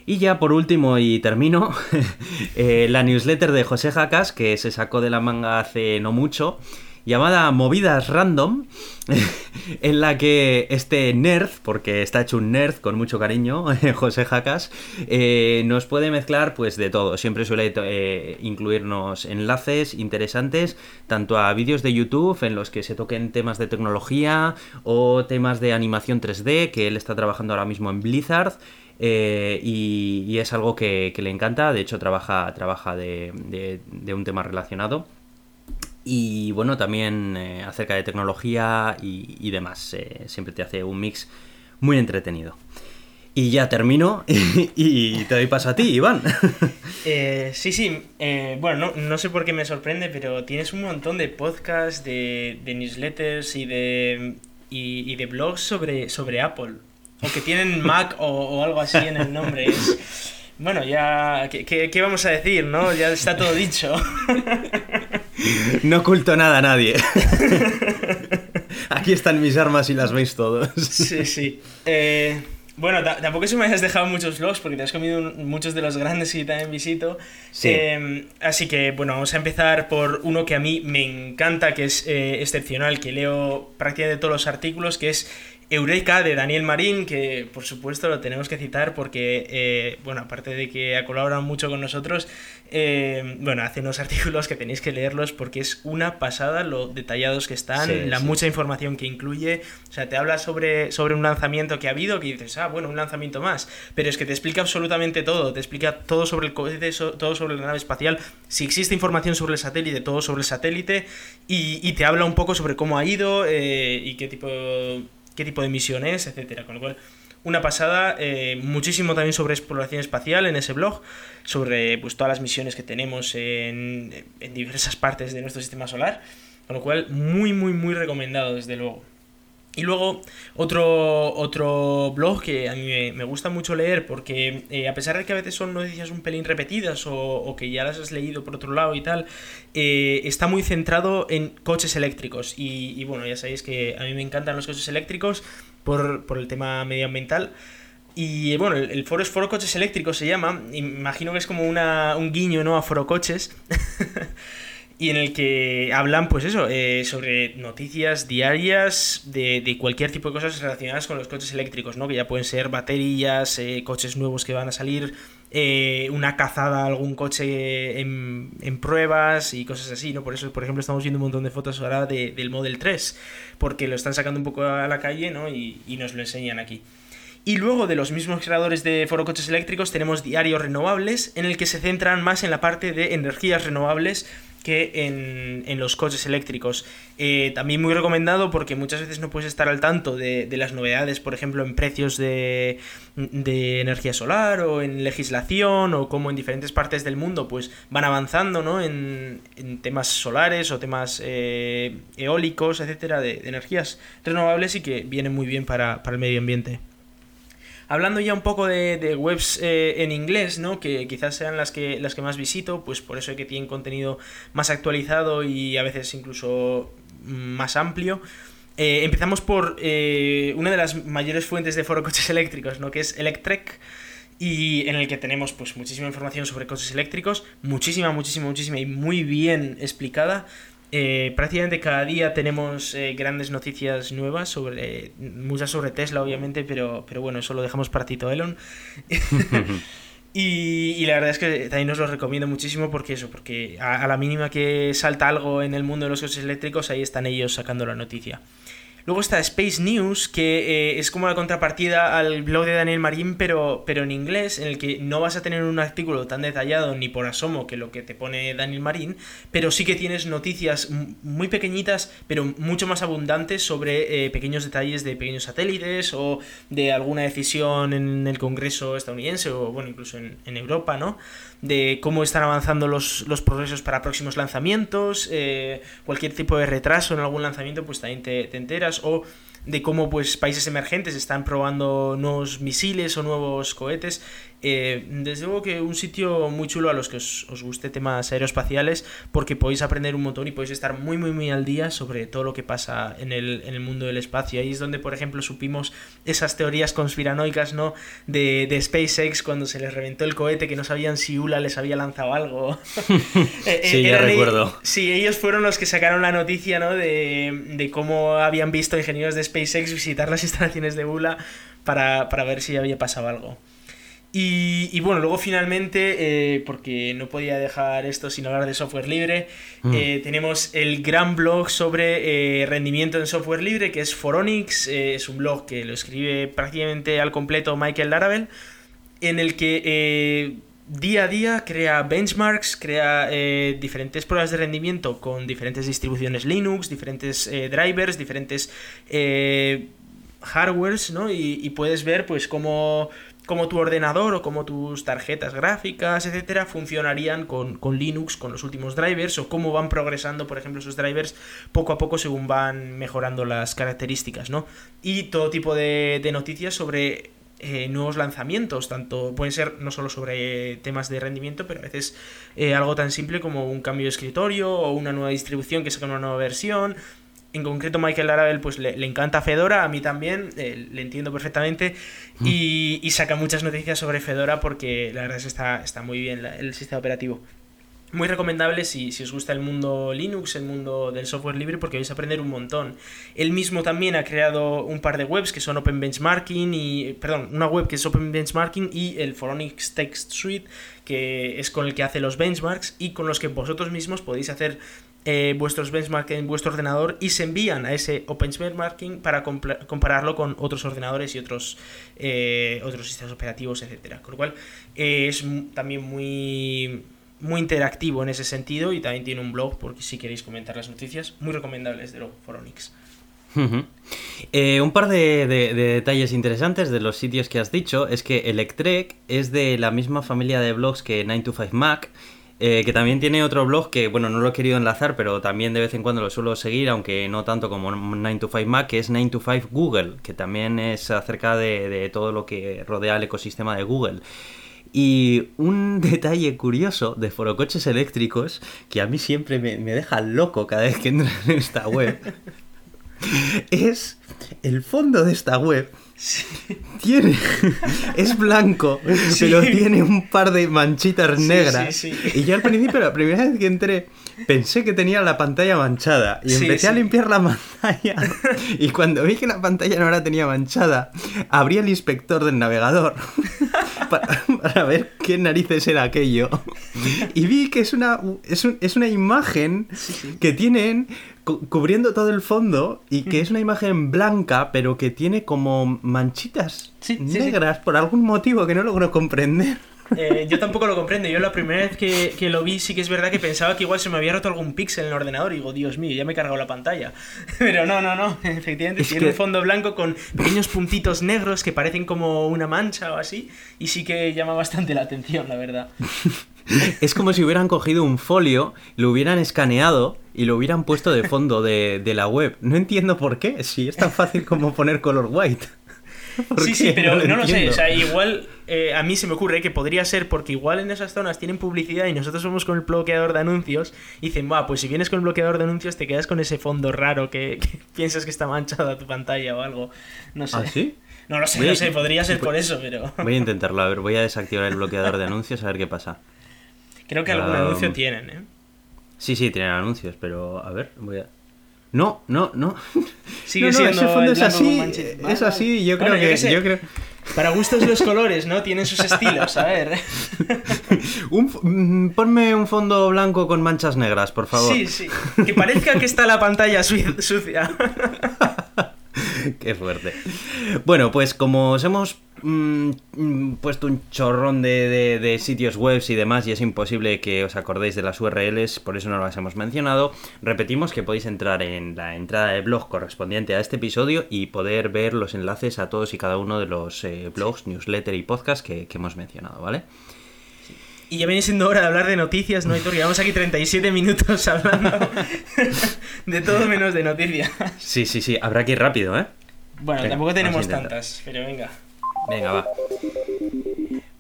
Y ya por último y termino, *laughs* eh, la newsletter de José Jacas, que se sacó de la manga hace no mucho, llamada Movidas Random, *laughs* en la que este nerd, porque está hecho un nerd con mucho cariño, *laughs* José Jacas, eh, nos puede mezclar pues de todo. Siempre suele eh, incluirnos enlaces interesantes, tanto a vídeos de YouTube en los que se toquen temas de tecnología o temas de animación 3D, que él está trabajando ahora mismo en Blizzard. Eh, y, es algo que, le encanta, de hecho trabaja, trabaja de un tema relacionado y bueno, también eh, acerca de tecnología y, demás. Eh, siempre te hace un mix muy entretenido. Y ya termino *laughs* y te doy paso a ti, Iván. *laughs* Eh, sí, sí. bueno, no, sé por qué me sorprende, pero tienes un montón de podcasts, de, newsletters y de y, de blogs sobre, sobre Apple. O que tienen Mac o, algo así en el nombre. *laughs* bueno, ya, ¿qué, vamos a decir, no? Ya está todo dicho. No oculto nada a nadie. Aquí están mis armas y las veis todos. Sí, sí. Eh, bueno, tampoco es que me hayas dejado muchos vlogs porque te has comido muchos de los grandes y también visito. Sí. Em, así que, bueno, vamos a empezar por uno que a mí me encanta, que es eh, excepcional, que leo prácticamente todos los artículos, que es Eureka de Daniel Marín, que por supuesto lo tenemos que citar porque, eh, bueno, aparte de que ha colaborado mucho con nosotros, eh, bueno, hace unos *laughs* artículos que tenéis que leerlos porque es una pasada lo detallados que están, la mucha información que incluye. O sea, te habla sobre, sobre un lanzamiento que ha habido, que dices, ah, bueno, un lanzamiento más, pero es que te explica absolutamente todo, te explica todo sobre el cohete, todo sobre la nave espacial, si existe información sobre el satélite, todo sobre el satélite, y, te habla un poco sobre cómo ha ido eh, y qué tipo qué tipo de misiones, etcétera. Con lo cual, una pasada, eh, muchísimo también sobre exploración espacial en ese blog, sobre pues, todas las misiones que tenemos en, en diversas partes de nuestro sistema solar. Con lo cual, muy, muy, muy recomendado, desde luego. Y luego otro, otro blog que a mí me, gusta mucho leer porque eh, a pesar de que a veces son noticias un pelín repetidas o, que ya las has leído por otro lado y tal, eh, está muy centrado en coches eléctricos. Y, bueno, ya sabéis que a mí me encantan los coches eléctricos por, el tema medioambiental. Y bueno, el, foro es Foro Coches Eléctricos se llama. Imagino que es como una, un guiño ¿no? a Foro Coches. *laughs* y en el que hablan, pues eso, eh, sobre noticias diarias de, de, cualquier tipo de cosas relacionadas con los coches eléctricos, ¿no? Que ya pueden ser baterías, eh, coches nuevos que van a salir, eh, una cazada, algún coche en, en, pruebas y cosas así, ¿no? Por eso, por ejemplo, estamos viendo un montón de fotos ahora de, del Model 3, porque lo están sacando un poco a la calle, ¿no? Y, y nos lo enseñan aquí. Y luego de los mismos creadores de Foro Coches Eléctricos tenemos Diarios Renovables, en el que se centran más en la parte de energías renovables que en, los coches eléctricos. Eh, también muy recomendado porque muchas veces no puedes estar al tanto de, las novedades, por ejemplo, en precios de, energía solar o en legislación o cómo en diferentes partes del mundo pues van avanzando ¿no? en, temas solares o temas eh, eólicos, etcétera, de, energías renovables y que vienen muy bien para el medio ambiente. Hablando ya un poco de, webs eh, en inglés, ¿no? Que quizás sean las que, las que más visito, pues por eso es que tienen contenido más actualizado y a veces incluso más amplio. Eh, empezamos por eh, una de las mayores fuentes de foro *laughs* coches eléctricos, ¿no? Que es Electrek y en el que tenemos pues muchísima información sobre coches eléctricos, muchísima, muchísima, muchísima y muy bien explicada. Eh, prácticamente cada día tenemos eh, grandes noticias nuevas, sobre muchas sobre Tesla obviamente, pero, pero bueno, eso lo dejamos para Tito Elon. *laughs* *laughs* y, la verdad es que también os lo recomiendo muchísimo porque eso, porque a, la mínima que salta algo en el mundo de los coches eléctricos, ahí están ellos sacando la noticia. Luego está Space News, que eh, es como la contrapartida al blog de Daniel Marín, pero, pero en inglés, en el que no vas a tener un artículo tan detallado ni por asomo que lo que te pone Daniel Marín, pero sí que tienes noticias muy pequeñitas, pero mucho más abundantes sobre eh, pequeños detalles de pequeños satélites o de alguna decisión en el Congreso estadounidense o, bueno, incluso en, Europa, ¿no? de cómo están avanzando los, progresos para próximos lanzamientos, eh, cualquier tipo de retraso en algún lanzamiento, pues también te enteras, o de cómo pues países emergentes están probando nuevos misiles o nuevos cohetes eh, desde luego que un sitio muy chulo a los que os, guste temas aeroespaciales, porque podéis aprender un montón y podéis estar muy, muy, muy al día sobre todo lo que pasa en el, en el mundo del espacio. Ahí es donde, por ejemplo, supimos esas teorías conspiranoicas, ¿no? De, de SpaceX cuando se les reventó el cohete, que no sabían si ULA les había lanzado algo. *laughs* Eh, sí, ya recuerdo. sí, ellos fueron los que sacaron la noticia, ¿no? De, de cómo habían visto ingenieros de SpaceX visitar las instalaciones de ULA para, para ver si había pasado algo. Y, bueno, luego finalmente, eh, porque no podía dejar esto sin hablar de software libre, mm. eh, tenemos el gran blog sobre eh, rendimiento en software libre, que es Foronix. es un blog que lo escribe prácticamente al completo Michael Laravel, en el que día a día crea benchmarks, crea diferentes pruebas de rendimiento con diferentes distribuciones Linux, diferentes drivers, diferentes hardwares, ¿no? Y, y, puedes ver pues cómo cómo tu ordenador o cómo tus tarjetas gráficas, etcétera, funcionarían con, Linux, con los últimos drivers, o cómo van progresando, por ejemplo, esos drivers poco a poco según van mejorando las características, ¿no? Y todo tipo de, noticias sobre eh, nuevos lanzamientos, tanto pueden ser no solo sobre temas de rendimiento, pero a veces eh, algo tan simple como un cambio de escritorio o una nueva distribución que saca una nueva versión, en concreto Michael Laravel pues le, encanta Fedora, a mí también, eh, le entiendo perfectamente mm. y, saca muchas noticias sobre Fedora porque la verdad es que está, está muy bien el sistema operativo. Muy recomendable si, si, os gusta el mundo Linux, el mundo del software libre, porque vais a aprender un montón. Él mismo también ha creado un par de webs que son Open Benchmarking y. Perdón, una web que es Open Benchmarking y el Foronix Text Suite, que es con el que hace los benchmarks y con los que vosotros mismos podéis hacer eh, vuestros benchmarks en vuestro ordenador y se envían a ese Open Benchmarking para compararlo con otros ordenadores y otros, eh, otros sistemas operativos, etcétera. Con lo cual eh, es también muy, muy interactivo en ese sentido y también tiene un blog porque si queréis comentar las noticias, muy recomendables de Foronix. un par de, de, detalles interesantes de los sitios que has dicho es que Electrek es de la misma familia de blogs que 9to5Mac eh, que también tiene otro blog que, bueno, no lo he querido enlazar, pero también de vez en cuando lo suelo seguir, aunque no tanto como 9to5Mac, que es 9to5 Google, que también es acerca de, todo lo que rodea el ecosistema de Google. Y un *laughs* detalle curioso de forocoches eléctricos, que a mí siempre me, me deja loco cada vez que entro en esta web, *laughs* es el fondo de esta web tiene. *laughs* Es blanco, pero tiene un par de manchitas negras. y yo al principio, la primera vez que entré, pensé que tenía la pantalla manchada. Y empecé a limpiar la pantalla. Y cuando vi que la pantalla no la tenía manchada, abrí el inspector del navegador *laughs* para, ver qué narices era aquello. Y vi que es una, es, es una imagen que tienen cubriendo todo el fondo y que es una imagen blanca, pero que tiene como manchitas negras por algún motivo que no logro comprender. Eh, yo tampoco lo comprendo. Yo la primera vez que, lo vi sí que es verdad que pensaba que igual se me había roto algún píxel en el ordenador y digo, Dios mío, ya me he cargado la pantalla. *laughs* Pero no, no, no. *laughs* Efectivamente, tiene un fondo blanco con pequeños puntitos negros que parecen como una mancha o así y sí que llama bastante la atención, la verdad. *laughs* es como si hubieran cogido un folio, lo hubieran escaneado y lo hubieran puesto de fondo de, de la web. No entiendo por qué, si es tan fácil como poner color white. *laughs* Sí, sí, pero no, lo, sé. O sea, igual eh, a mí se me ocurre que podría ser porque igual en esas zonas tienen publicidad y nosotros somos con el bloqueador de anuncios. Y dicen, va, pues si vienes con el bloqueador de anuncios te quedas con ese fondo raro que, *laughs* piensas que está manchada tu pantalla o algo. No sé. ¿Ah, sí? No lo sé, no sé, podría ser por eso, pero. *laughs* Voy a intentarlo, a ver, voy a desactivar el bloqueador de anuncios a ver qué pasa. Creo que algún anuncio tienen, ¿eh? Sí, sí, tienen anuncios, pero a ver, voy a. No, no, no. *laughs* Sigue siendo ese fondo es así, es así, yo creo que, yo creo... Para gustos los colores, ¿no? Tienen sus estilos, a ver. *laughs* un, ponme un fondo blanco con manchas negras, por favor. Sí, sí. Que parezca que está la pantalla sucia. *laughs* Qué fuerte. Bueno, pues como os hemos mm, mm, puesto un chorrón de, sitios web y demás y es imposible que os acordéis de las URLs, por eso no las hemos mencionado, repetimos que podéis entrar en la entrada de blog correspondiente a este episodio y poder ver los enlaces a todos y cada uno de los eh, blogs, newsletter y podcast que, que hemos mencionado, ¿vale? Y ya viene siendo hora de hablar de noticias, ¿no, Hitor? Llevamos aquí 37 minutos hablando *laughs* de todo menos de noticias. Sí, sí, sí. Habrá que ir rápido, ¿eh? Bueno, tampoco tenemos tantas, pero venga. Venga, va.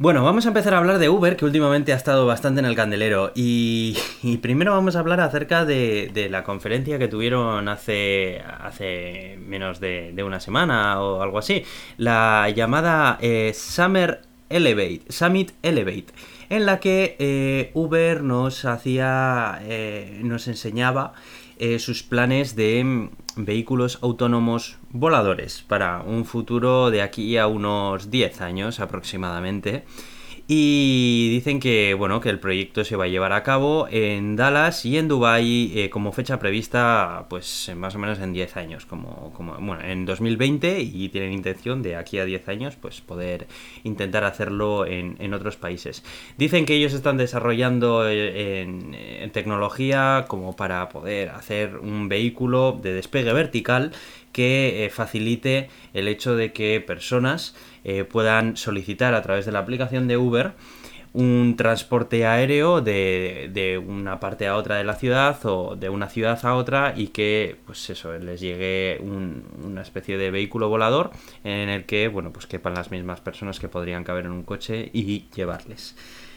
Bueno, vamos a empezar a hablar de Uber, que últimamente ha estado bastante en el candelero. Y, primero vamos a hablar acerca de, la conferencia que tuvieron hace, hace menos de, una semana o algo así. La llamada eh, Summer Elevate, Summit Elevate en la que eh, Uber nos hacía, eh, nos enseñaba eh, sus planes de mm, vehículos autónomos voladores para un futuro de aquí a unos 10 años aproximadamente. Y dicen que, bueno, que el proyecto se va a llevar a cabo en Dallas y en Dubai eh, como fecha prevista, pues más o menos en 10 años, como, como, bueno, en 2020 y tienen intención de aquí a 10 años, pues poder intentar hacerlo en, otros países. Dicen que ellos están desarrollando eh, en tecnología como para poder hacer un vehículo de despegue vertical que eh, facilite el hecho de que personas eh, puedan solicitar a través de la aplicación de Uber un transporte aéreo de, de, una parte a otra de la ciudad o de una ciudad a otra y que pues eso les llegue un, una especie de vehículo volador en el que bueno pues quepan las mismas personas que podrían caber en un coche y llevarles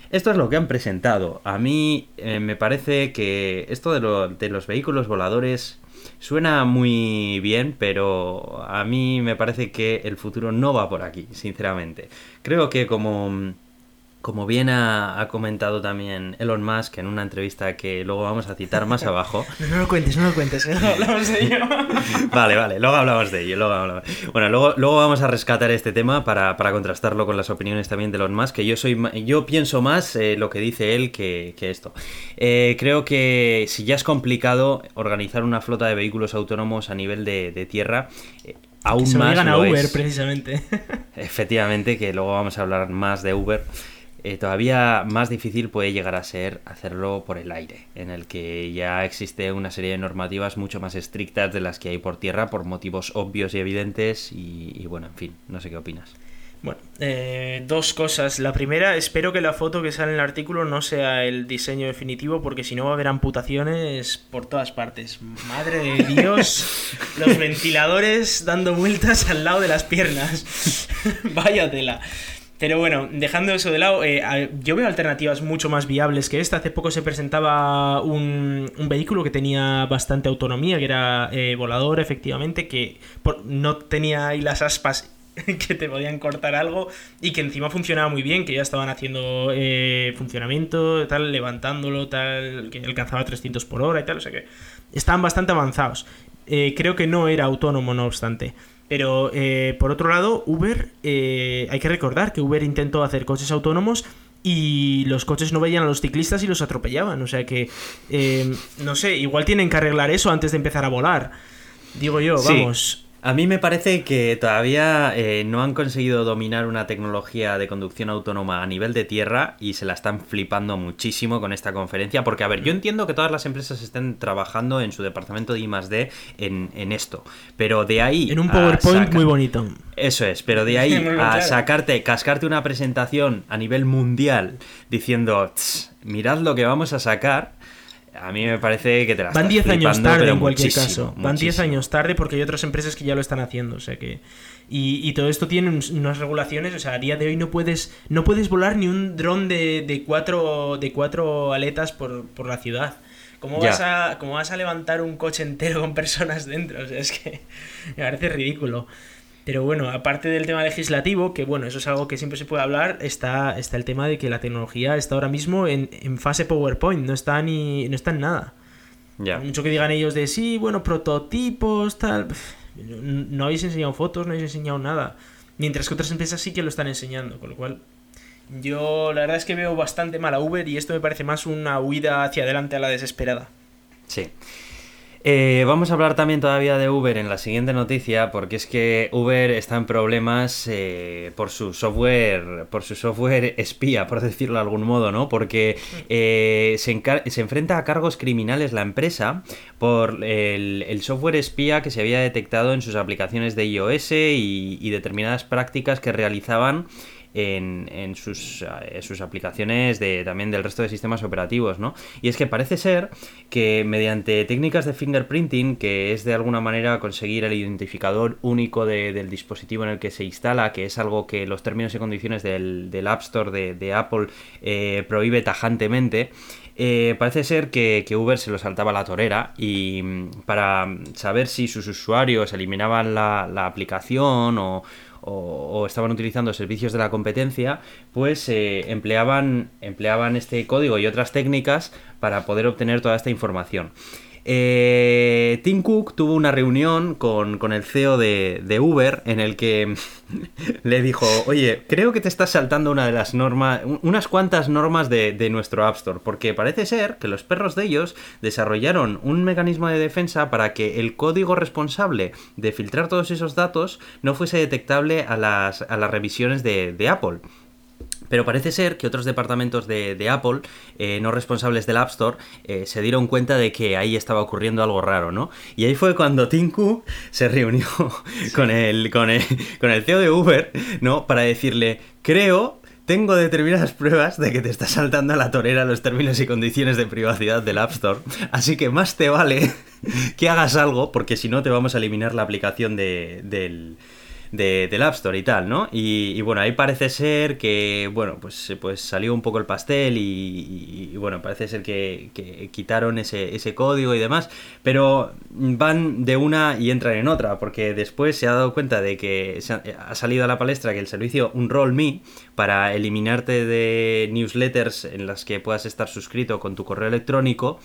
esto es lo que han presentado. A mí eh, me parece que esto de, de los vehículos voladores Suena muy bien, pero a mí me parece que el futuro no va por aquí, sinceramente. Creo que como como bien ha, comentado también Elon Musk en una entrevista que luego vamos a citar más abajo. *laughs* no, lo cuentes, no lo cuentes, *laughs* luego hablamos de ello. vale, vale, luego hablamos de ello. Luego Bueno, luego, luego vamos a rescatar este tema para, contrastarlo con las opiniones también de Elon Musk, que yo soy yo pienso más eh, lo que dice él que, esto. Eh, creo que si ya es complicado organizar una flota de vehículos autónomos a nivel de, tierra, eh, aún que se más. a Uber, precisamente. *laughs* Efectivamente, que luego vamos a hablar más de Uber. Eh, todavía más difícil puede llegar a ser hacerlo por el aire, en el que ya existe una serie de normativas mucho más estrictas de las que hay por tierra por motivos obvios y evidentes y, bueno, en fin, no sé qué opinas. Bueno, eh, dos cosas. La primera, espero que la foto que sale en el artículo no sea el diseño definitivo, porque si no va a haber amputaciones por todas partes. Madre de *laughs* Dios, los ventiladores dando vueltas al lado de las piernas. *laughs* Vaya tela. Pero bueno, dejando eso de lado, eh, yo veo alternativas mucho más viables que esta. Hace poco se presentaba un, vehículo que tenía bastante autonomía, que era eh, volador, efectivamente, que no tenía ahí las aspas *laughs* que te podían cortar algo y que encima funcionaba muy bien, que ya estaban haciendo eh, funcionamiento, tal, levantándolo, tal, que alcanzaba 300 por hora y tal, o sea que estaban bastante avanzados. creo que no era autónomo, no obstante. Pero eh, por otro lado, Uber, eh, hay que recordar que Uber intentó hacer coches autónomos y los coches no veían a los ciclistas y los atropellaban. O sea que, eh, no sé, igual tienen que arreglar eso antes de empezar a volar. Digo yo, vamos. A mí me parece que todavía eh, no han conseguido dominar una tecnología de conducción autónoma a nivel de tierra y se la están flipando muchísimo con esta conferencia. Porque, a ver, yo entiendo que todas las empresas estén trabajando en su departamento de I+D en, en esto, pero de ahí... En un PowerPoint muy bonito. Eso es, pero de *laughs* ahí a sacarte, cascarte una presentación a nivel mundial diciendo, mirad lo que vamos a sacar a mí me parece que te las Van 10 años tarde en cualquier caso. Van 10 años tarde porque hay otras empresas que ya lo están haciendo. O sea que. Y, todo esto tiene unas regulaciones. O sea, a día de hoy no puedes. No puedes volar ni un dron de, de, cuatro, de cuatro aletas por, por la ciudad. ¿Cómo vas, a, ¿Cómo vas a levantar un coche entero con personas dentro? O sea, es que *laughs* me parece ridículo. Pero bueno, aparte del tema legislativo, que bueno, eso es algo que siempre se puede hablar, está, está el tema de que la tecnología está ahora mismo en, fase PowerPoint, no está ni. no está en nada. Mucho que digan ellos de sí, bueno, prototipos, tal. No habéis enseñado fotos, no habéis enseñado nada. Mientras que otras empresas sí que lo están enseñando, con lo cual. Yo la verdad es que veo bastante mal a Uber y esto me parece más una huida hacia adelante a la desesperada. Sí. Eh, vamos a hablar también todavía de Uber en la siguiente noticia, porque es que Uber está en problemas eh, por su software, por su software *laughs* espía, por decirlo de algún modo, ¿no? Porque eh, se, enfrenta a cargos criminales la empresa por el, software espía que se había detectado en sus aplicaciones de iOS y determinadas prácticas que realizaban en, sus, eh, sus, aplicaciones de, también del resto de sistemas operativos, ¿no? Y es que parece ser que mediante técnicas de fingerprinting, que es de alguna manera conseguir el identificador único del dispositivo en el que se instala, que es algo que los términos y condiciones del, App Store de, Apple eh, prohíbe tajantemente, eh, parece ser que, Uber se lo saltaba la torera y mm, para saber si sus usuarios eliminaban la aplicación o, o, estaban utilizando servicios de la competencia, pues eh, empleaban, empleaban este código y otras técnicas para poder obtener toda esta información. Eh, Tim Cook tuvo una reunión con, el CEO de, Uber en el que *laughs* le dijo, oye, creo que te estás saltando una de las normas, unas cuantas normas de, de, nuestro App Store, porque parece ser que los perros de ellos desarrollaron un mecanismo de defensa para que el código responsable de filtrar todos esos datos no fuese detectable a las, a las revisiones de, de Apple. Pero parece ser que otros departamentos de, Apple, eh, no responsables del App Store, eh, se dieron cuenta de que ahí estaba ocurriendo algo raro, ¿no? Y ahí fue cuando Tim Cook se reunió *laughs* con, el, con, el, con el CEO de Uber, ¿no? Para decirle, creo tengo determinadas pruebas de que te está saltando a la torera los términos y condiciones de privacidad del App Store, así que más te vale *laughs* que hagas algo, porque si no te vamos a eliminar la aplicación de, del, de, del App Store y tal, ¿no? Y, bueno, ahí parece ser que, bueno, pues, pues salió un poco el pastel y, bueno, parece ser que, quitaron ese, ese, código y demás, pero van de una y entran en otra, porque después se ha dado cuenta de que ha salido a la palestra que el servicio UnrollMe para eliminarte de newsletters en las que puedas estar suscrito con tu correo electrónico,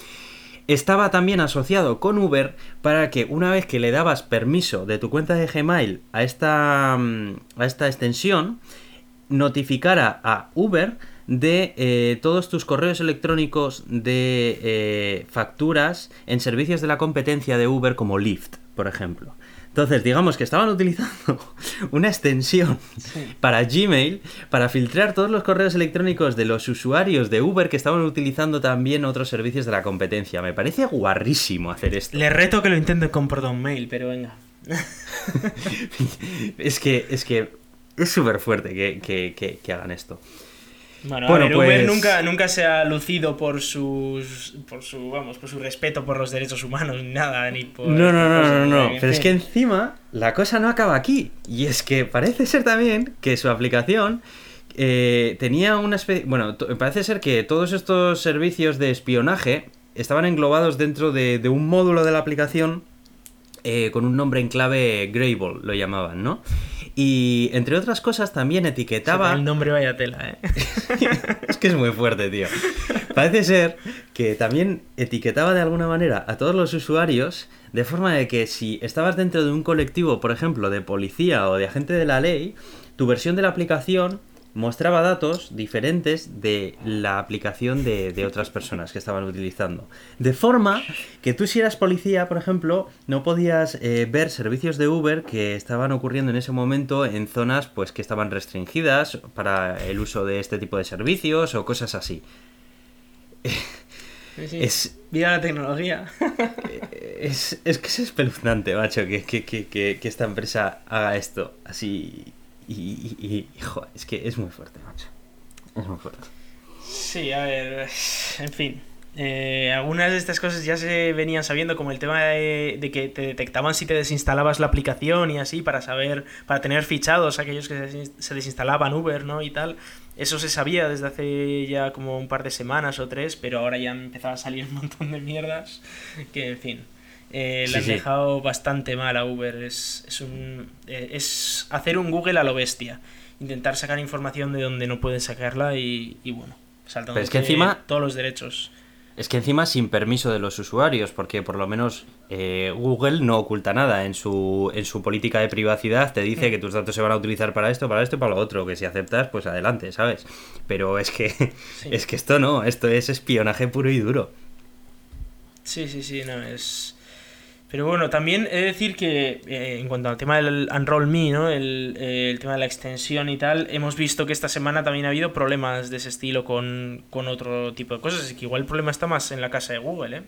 estaba también asociado con Uber para que una vez que le dabas permiso de tu cuenta de Gmail a esta, mm, a esta extensión, notificara a Uber de eh, todos tus correos electrónicos de eh, facturas en servicios de la competencia de Uber como Lyft, por ejemplo. Entonces, digamos que estaban utilizando *laughs* una extensión para Gmail para filtrar todos los correos electrónicos de los usuarios de Uber que estaban utilizando también otros servicios de la competencia. Me parece guarrísimo hacer esto. Le reto que lo intenten con Proton Mail, pero venga. *laughs* es que es que es súper fuerte que hagan esto. Bueno, Uber pues- nunca, nunca se ha lucido por sus por su vamos, por su respeto por los derechos humanos ni nada, ni por No, no, no, no, no, pero es que encima la cosa no acaba aquí. Y es que parece ser también que su aplicación eh, tenía una especie, bueno, parece ser que todos estos servicios de espionaje estaban englobados dentro de, un módulo de la aplicación eh, con un nombre en clave Grable, lo llamaban, ¿no? Y entre otras cosas también etiquetaba... El nombre vaya tela, ¿eh? *laughs* es que es muy fuerte, tío. Parece ser que también etiquetaba de alguna manera a todos los usuarios de forma de que si estabas dentro de un colectivo, por ejemplo, de policía o de agente de la ley, tu versión de la aplicación mostraba datos diferentes de la aplicación de, otras personas que estaban utilizando. De forma que tú si eras policía, por ejemplo, no podías eh, ver servicios de Uber que estaban ocurriendo en ese momento en zonas pues que estaban restringidas para el uso de este tipo de servicios o cosas así. Es, Viva la tecnología. *laughs* Es, es, que es espeluznante, macho, que, que, que, que esta empresa haga esto así y, es que es muy fuerte, macho. Es muy fuerte. Sí, a ver, en fin. Eh, algunas de estas cosas ya se venían sabiendo, como el tema de, que te detectaban si te desinstalabas la aplicación y así, para saber, para tener fichados aquellos que se desinstalaban Uber, ¿no? Y tal. Eso se sabía desde hace ya como un par de semanas o tres, pero ahora ya empezaba a salir un montón de mierdas. Que, en fin. Eh, le han dejado bastante mal a Uber. Es, es, un, eh, es hacer un Google a lo bestia. Intentar sacar información de donde no pueden sacarla y, bueno, saltando es que encima, todos los derechos. Es que encima sin permiso de los usuarios, porque por lo menos eh, Google no oculta nada en su, en su política de privacidad, te dice mm. que tus datos se van a utilizar para esto, para esto y para lo otro, que si aceptas, pues adelante, ¿sabes? Pero es que, *laughs* es que esto no, esto es espionaje puro y duro. Sí, sí, sí, no, es pero bueno, también he de decir que eh, en cuanto al tema del Unroll Me, ¿no? Eh, el, tema de la extensión y tal, hemos visto que esta semana también ha habido problemas de ese estilo con, otro tipo de cosas. Así que igual el problema está más en la casa de Google, ¿eh?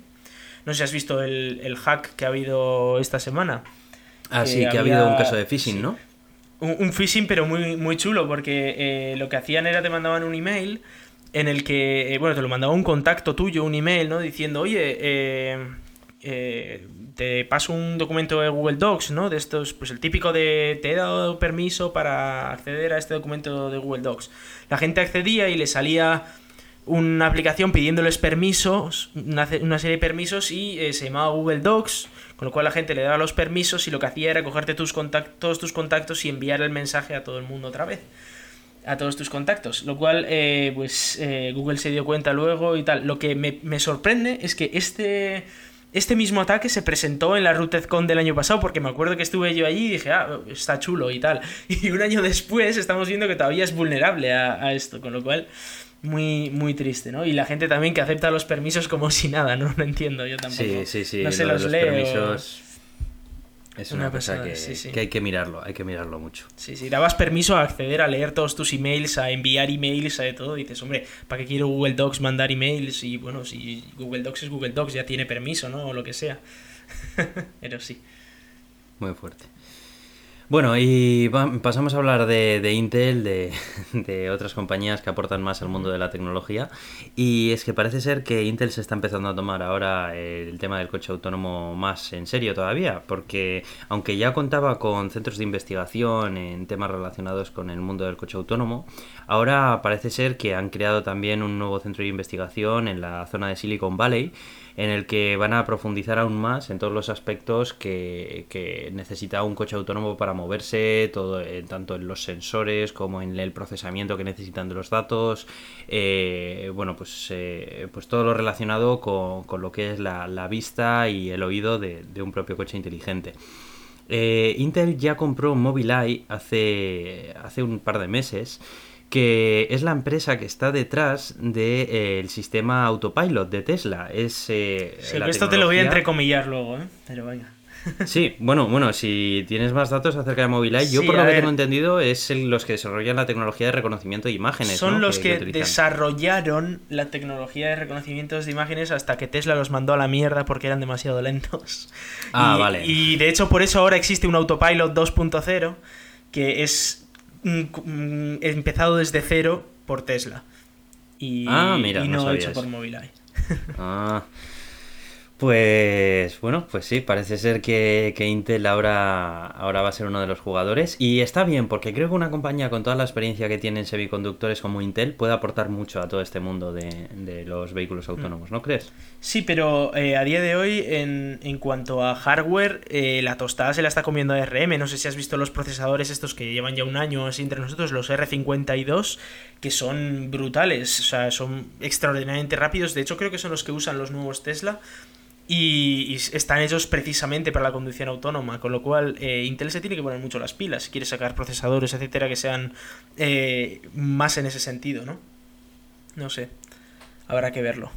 No sé si has visto el, hack que ha habido esta semana. Ah, sí, que ha habido un caso de phishing, ¿no? Un, phishing, pero muy, muy chulo, porque eh, lo que hacían era te mandaban un email en el que, bueno, te lo mandaba un contacto tuyo, un email, ¿no? Diciendo, oye, eh, te paso un documento de Google Docs, ¿no? De estos, pues el típico de te he dado permiso para acceder a este documento de Google Docs. La gente accedía y le salía una aplicación pidiéndoles permisos, una, serie de permisos y eh, se llamaba Google Docs, con lo cual la gente le daba los permisos y lo que hacía era cogerte tus contactos, todos tus contactos y enviar el mensaje a todo el mundo otra vez a todos tus contactos. Lo cual, eh, pues Google se dio cuenta luego y tal. Lo que me sorprende es que este este mismo ataque se presentó en la RootedCon del año pasado, porque me acuerdo que estuve yo allí y dije, ah, está chulo y tal. *laughs* Y un año después estamos viendo que todavía es vulnerable a, esto, con lo cual, muy, muy triste, ¿no? Y la gente también que acepta los permisos como si nada, ¿no? *laughs* No entiendo yo tampoco. Sí, sí, sí. No se los, leo. Es una, cosa que, que, hay que mirarlo, hay que mirarlo mucho. Sí, sí, dabas permiso a acceder a leer todos tus emails, a enviar emails, a de todo. Y dices, hombre, ¿para qué quiero Google Docs mandar emails? Y bueno, si Google Docs es Google Docs, ya tiene permiso, ¿no? O lo que sea. *laughs* Pero sí. Muy fuerte. Bueno, y pasamos a hablar de, Intel, *laughs* de, otras compañías que aportan más al mundo de la tecnología. Y es que parece ser que Intel se está empezando a tomar ahora el tema del coche autónomo más en serio todavía, porque aunque ya contaba con centros de investigación en temas relacionados con el mundo del coche autónomo, ahora parece ser que han creado también un nuevo centro de investigación en la zona de Silicon Valley en el que van a profundizar aún más en todos los aspectos que, necesita un coche autónomo para moverse, todo, eh, tanto en los sensores como en el procesamiento que necesitan de los datos, eh, bueno, pues, eh, pues todo lo relacionado con, lo que es la, vista y el oído de, un propio coche inteligente. Intel ya compró Mobileye hace, hace un par de meses que es la empresa que está detrás del de, eh, sistema autopilot de Tesla. Es, eh, sí, esto te lo voy a entrecomillar luego, ¿eh? pero venga. *laughs* Sí, bueno, bueno, si tienes más datos acerca de Mobileye, yo por lo que tengo entendido es los que desarrollan la tecnología de reconocimiento de imágenes. Son los que, desarrollaron la tecnología de reconocimiento de imágenes hasta que Tesla los mandó a la mierda porque eran demasiado lentos. Ah, vale. Y de hecho por eso ahora existe un autopilot 2.0 que es empezado desde cero por Tesla. Y, ah, mira, y no, hecho por Mobileye. Ah, *laughs* pues bueno, pues sí, parece ser que, Intel ahora, ahora va a ser uno de los jugadores. Y está bien, porque creo que una compañía con toda la experiencia que tiene en semiconductores como Intel puede aportar mucho a todo este mundo de, los vehículos mm. autónomos, ¿no crees? Sí, pero eh, a día de hoy, en, cuanto a hardware, eh, la tostada se la está comiendo ARM. No sé si has visto los procesadores estos que llevan ya un año así entre nosotros, los R52, que son brutales, o sea, son extraordinariamente rápidos. De hecho, creo que son los que usan los nuevos Tesla y, están hechos precisamente para la conducción autónoma, con lo cual eh, Intel se tiene que poner mucho las pilas si quiere sacar procesadores, etcétera, que sean eh, más en ese sentido, ¿no? No sé, habrá que verlo.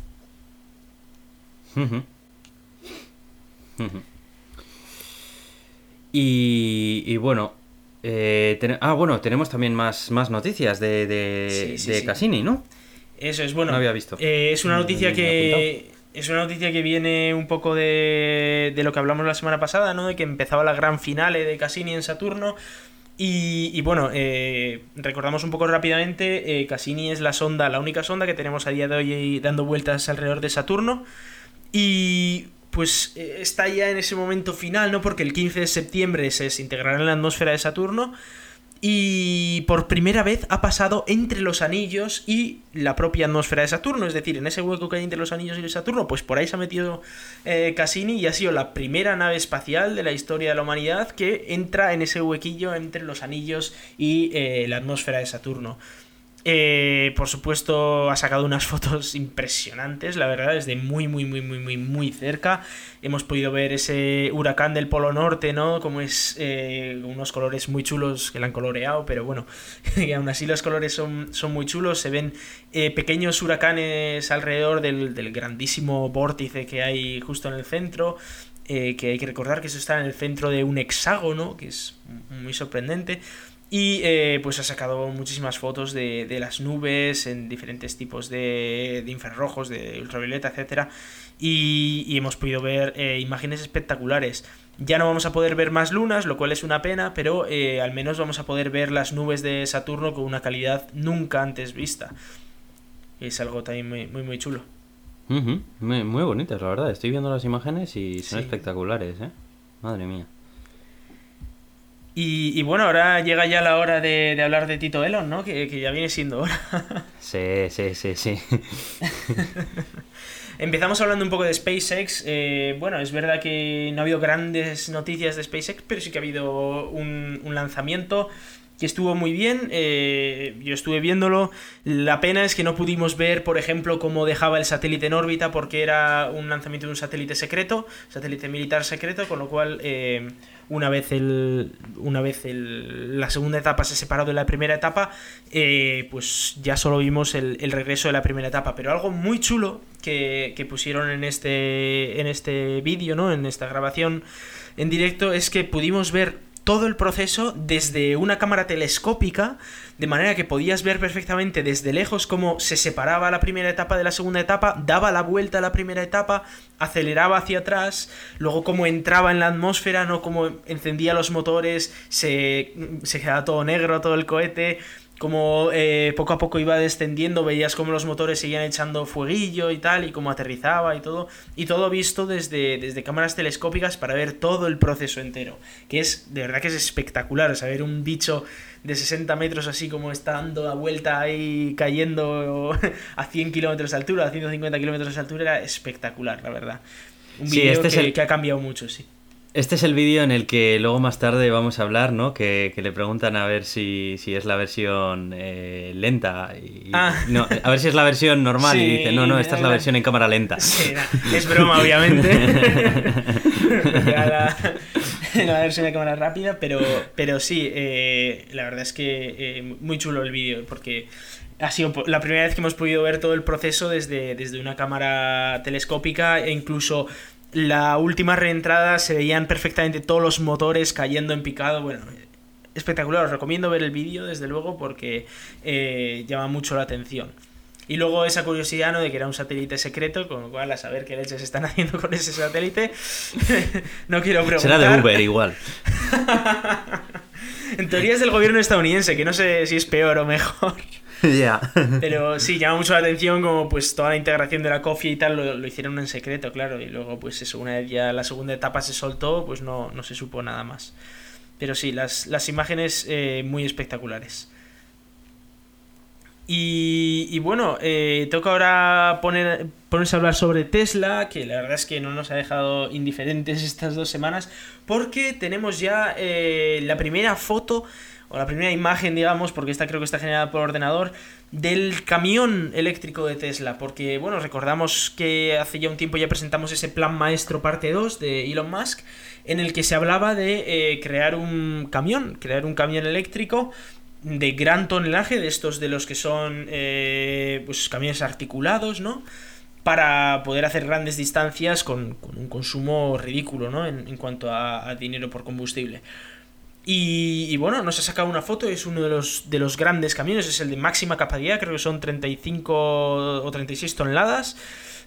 y, bueno, eh, ah, bueno, tenemos también más, más noticias de, de, Cassini, ¿no? Eso es bueno. No había visto. es una noticia que es una noticia que viene un poco de, de, lo que hablamos la semana pasada, ¿no? De que empezaba la gran finale de Cassini en Saturno. Y, bueno, eh, recordamos un poco rápidamente, eh, Cassini es la sonda, la única sonda que tenemos a día de hoy dando vueltas alrededor de Saturno. Y pues eh, está ya en ese momento final, ¿no? Porque el 15 de septiembre se desintegrará en la atmósfera de Saturno y por primera vez ha pasado entre los anillos y la propia atmósfera de Saturno, es decir, en ese hueco que hay entre los anillos y el Saturno, pues por ahí se ha metido eh, Cassini y ha sido la primera nave espacial de la historia de la humanidad que entra en ese huequillo entre los anillos y eh, la atmósfera de Saturno. Eh, por supuesto, ha sacado unas *laughs* fotos impresionantes, la verdad, desde muy, muy, muy, muy, muy, muy cerca. Hemos podido ver ese huracán del Polo Norte, ¿no? Como es eh, unos colores muy chulos que la han coloreado, pero bueno, *laughs* aún así los colores son, son muy chulos. Se ven eh, pequeños huracanes alrededor del, del, grandísimo vórtice que hay justo en el centro. que hay que recordar que eso está en el centro de un hexágono, que es muy sorprendente. Y eh, pues ha sacado muchísimas fotos de, las nubes en diferentes tipos de, infrarrojos, de ultravioleta, etc. Y, hemos podido ver eh, imágenes espectaculares. Ya no vamos a poder ver más lunas, lo cual es una pena, pero eh, al menos vamos a poder ver las nubes de Saturno con una calidad nunca antes vista. Es algo también muy, muy, muy chulo. muy, muy, bonitas, la verdad. Estoy viendo las imágenes y son espectaculares, ¿eh? Madre mía. Y, bueno, ahora llega ya la hora de, hablar de Tito Elon, ¿no? Que, ya viene siendo hora. *laughs* sí, sí, sí, sí. *laughs* Empezamos hablando un poco de SpaceX. Eh, bueno, es verdad que no ha habido grandes noticias de SpaceX, pero sí que ha habido un, lanzamiento que estuvo muy bien, eh, yo estuve viéndolo, la pena es que no pudimos ver, por ejemplo, cómo dejaba el satélite en órbita porque era un lanzamiento de un satélite secreto, satélite militar secreto, con lo cual eh, una vez, el, una vez el, la segunda etapa se separó de la primera etapa, eh, pues ya solo vimos el, el, regreso de la primera etapa, pero algo muy chulo que, que pusieron en este, en este vídeo, ¿no? en esta grabación en directo, es que pudimos ver todo el proceso desde una cámara telescópica, de manera que podías ver perfectamente desde lejos cómo se separaba la primera etapa de la segunda etapa, daba la vuelta a la primera etapa, aceleraba hacia atrás, luego cómo entraba en la atmósfera, no cómo encendía los motores, se, se quedaba todo negro, todo el cohete, como eh, poco a poco iba descendiendo, veías cómo los motores seguían echando fueguillo y tal, y cómo aterrizaba y todo, y todo visto desde, desde cámaras telescópicas para ver todo el proceso entero, que es, de verdad que es espectacular, saber un bicho de 60 metros así como está dando la vuelta ahí cayendo *laughs* a 100 kilómetros de altura, a 150 kilómetros de altura, era espectacular, la verdad. Un vídeo este que, es el... que ha cambiado mucho, sí. Este es el vídeo en el que luego más tarde vamos a hablar, ¿no? Que, que le preguntan a ver si, si es la versión eh, lenta. Y, Ah. no, a ver si es la versión normal Sí, y dice, no, no, esta es la versión en cámara lenta. *laughs* Sí, es broma, obviamente. *laughs* La, *laughs* la versión de cámara rápida, pero, pero sí, eh, la verdad es que eh, muy chulo el vídeo, porque ha sido la primera vez que hemos podido ver todo el proceso desde, desde una cámara telescópica e incluso la última reentrada se veían perfectamente todos los motores cayendo en picado. Bueno, espectacular. Os recomiendo ver el vídeo, desde luego, porque eh, llama mucho la atención. Y luego esa curiosidad, ¿no? De que era un satélite secreto, con lo cual a saber qué leches están *laughs* haciendo con ese satélite. *laughs* no quiero preguntar. Será de Uber igual. *laughs* En teoría es del gobierno estadounidense, que no sé si es peor o mejor. *laughs* Pero sí, llama mucho la atención como pues toda la integración de la cofia y tal lo, lo hicieron en secreto, claro. Y luego pues eso, una vez ya la segunda etapa se soltó, pues no, no se supo nada más. Pero sí, las, las imágenes eh, muy espectaculares. Y, y bueno, eh, toca ahora poner, ponerse a hablar sobre Tesla, que la verdad es que no nos ha dejado indiferentes *laughs* estas dos semanas, porque tenemos ya eh, la primera foto, o la primera imagen, digamos, porque esta creo que está generada por ordenador, del camión eléctrico de Tesla. Porque, bueno, recordamos que hace ya un tiempo ya presentamos ese plan maestro parte 2 de Elon Musk, en el que se hablaba de eh, crear un camión, crear un camión eléctrico de gran tonelaje, de estos de los que son eh, pues camiones articulados, ¿no? Para poder hacer grandes distancias con, un consumo ridículo, ¿no? En, en cuanto a dinero por combustible. Y, y, bueno, nos ha sacado una foto, es uno de los, de los grandes camiones, es el de máxima capacidad, creo que son 35 o 36 toneladas.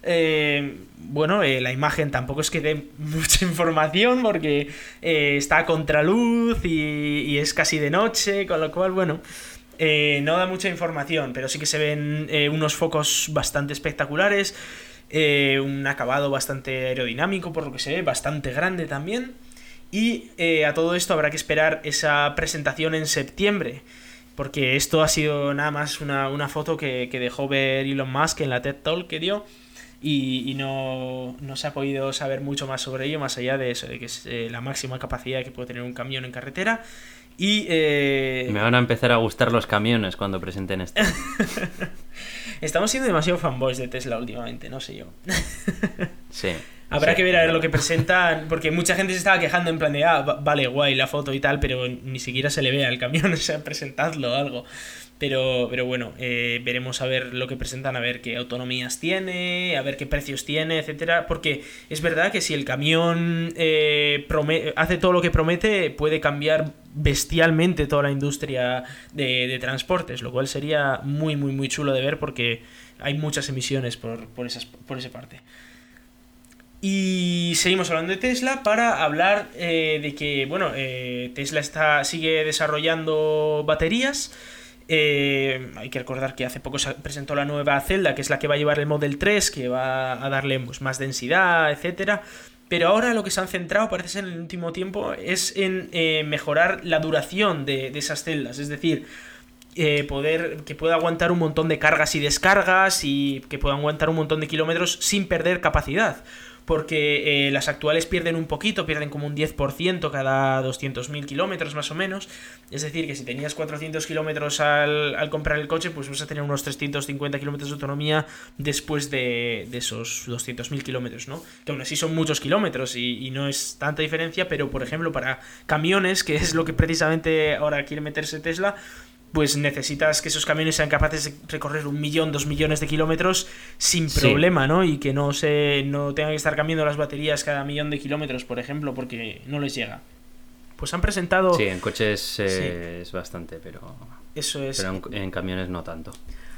Eh, bueno, eh, la imagen tampoco es que dé *laughs* mucha información porque eh, está a contraluz y, y, es casi de noche, con lo cual, bueno, no da mucha información, pero sí que se ven unos focos bastante espectaculares, un acabado bastante aerodinámico, por lo que se ve, bastante grande también. Y eh, a todo esto habrá que esperar esa presentación en septiembre. Porque esto ha sido nada más una, una foto que, que, dejó ver Elon Musk en la TED Talk que dio. Y, y no, no, se ha podido saber mucho más sobre ello, más allá de eso, de que es eh, la máxima capacidad que puede tener un camión en carretera. Y. Eh... Me van a empezar a gustar los camiones cuando presenten esto. *laughs* Estamos siendo demasiado fanboys de Tesla últimamente, no sé yo. *laughs* sí. Habrá sí, que ver a ver lo que presentan, porque mucha gente se estaba quejando en plan de, ah, vale, guay la foto y tal, pero ni siquiera se le ve al camión, *laughs* o sea, presentadlo o algo. Pero, pero bueno, eh, veremos a ver lo que presentan, a ver qué autonomías tiene, a ver qué precios tiene, etcétera. Porque es verdad que si el camión eh, hace todo lo que promete, puede cambiar bestialmente toda la industria de, de, transportes, lo cual sería muy, muy, muy chulo de ver porque hay muchas emisiones por, por, por esa parte. Y seguimos hablando de Tesla para hablar eh, de que, bueno, eh, Tesla está, sigue desarrollando baterías. Eh, hay que recordar que hace poco se presentó la nueva celda, que es la que va a llevar el Model 3, que va a darle pues, más densidad, etcétera. Pero ahora lo que se han centrado, parece ser en el último tiempo, es en eh, mejorar la duración de, esas celdas. Es decir, eh, poder que pueda aguantar un montón de cargas y descargas y que pueda aguantar un montón de kilómetros sin perder capacidad. Porque eh, las actuales pierden un poquito, pierden como un 10% cada 200.000 kilómetros más o menos. Es decir, que si tenías 400 kilómetros al, comprar el coche, pues vas a tener unos 350 kilómetros de autonomía después de, esos 200.000 kilómetros, ¿no? Que aún así son muchos kilómetros y no es tanta diferencia, pero por ejemplo para camiones, que es lo que precisamente ahora quiere meterse Tesla, pues necesitas que esos camiones sean capaces de recorrer un millón, dos millones de kilómetros sin problema, ¿no? Y que no se no tengan que estar cambiando las baterías cada millón de kilómetros, por ejemplo, porque no les llega. Pues han presentado. Sí, en coches eh, es bastante, pero. Eso es. Pero en, en, camiones no tanto.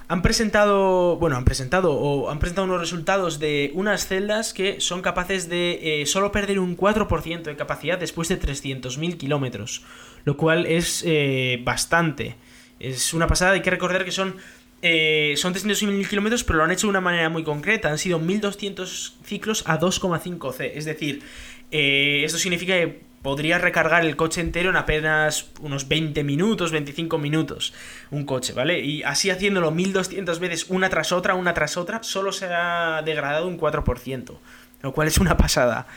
Han presentado. Bueno, han presentado. O han presentado unos resultados de unas celdas que son capaces de eh, solo perder un 4% de capacidad después de 300.000 kilómetros. Lo cual es eh, bastante. Es una pasada, hay que recordar que son, eh, son 300.000 kilómetros, pero lo han hecho de una manera muy concreta. Han sido 1.200 ciclos a 2,5 C. Es decir, eh, esto significa que podrías recargar el coche entero en apenas unos 20 minutos, 25 minutos. Un coche, ¿vale? Y así haciéndolo 1.200 veces una tras otra, una tras otra, solo se ha degradado un 4%. Lo cual es una pasada.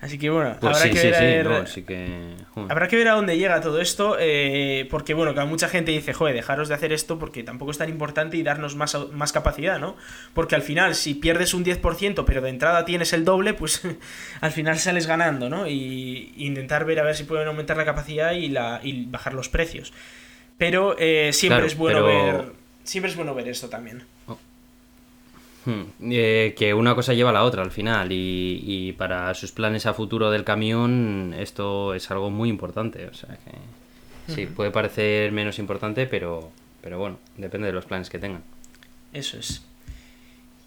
Así que bueno, pues habrá, sí, que ver sí, no, que... habrá que ver a dónde llega todo esto, eh, porque bueno, que mucha gente dice, joder, dejaros de hacer esto porque tampoco es tan importante y darnos más, más capacidad, ¿no? Porque al final, si pierdes un 10%, pero de entrada tienes el doble, pues *laughs* al final sales ganando, ¿no? Y, intentar ver a ver si pueden aumentar la capacidad y, la, y bajar los precios. Pero eh, siempre Claro, es bueno pero- ver. Siempre es bueno ver esto también. Hmm, eh, que una cosa lleva a la otra al final y, y para sus planes a futuro del camión esto es algo muy importante. O sea que sí, puede parecer menos importante, pero, pero bueno, depende de los planes que tengan. Eso es.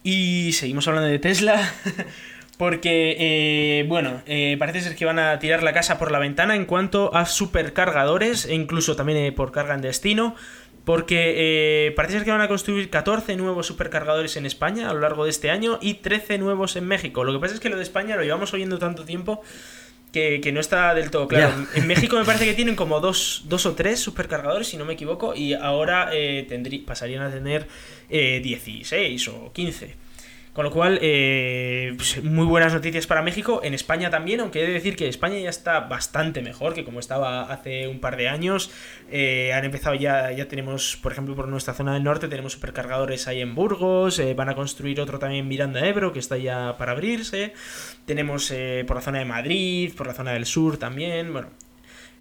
Y seguimos hablando de Tesla. *laughs* Porque, eh, bueno, eh, parece ser que van a tirar la casa por la ventana en cuanto a supercargadores e incluso también por carga en destino. Porque eh, parece ser que van a construir 14 nuevos supercargadores en España a lo largo de este año y 13 nuevos en México. Lo que pasa es que lo de España lo llevamos oyendo tanto tiempo que, que no está del todo claro. En México me parece que tienen como dos, dos o tres supercargadores, si no me equivoco, y ahora eh, tendrí- pasarían a tener eh, 16 o 15. Con lo cual, eh, pues, muy buenas noticias para México. En España también, aunque he de decir que España ya está bastante mejor que como estaba hace un par de años. Eh, han empezado ya, ya tenemos, por ejemplo, por nuestra zona del norte, tenemos supercargadores ahí en Burgos. eh, van a construir otro también en Miranda Ebro, que está ya para abrirse. Tenemos eh, por la zona de Madrid, por la zona del sur también. Bueno,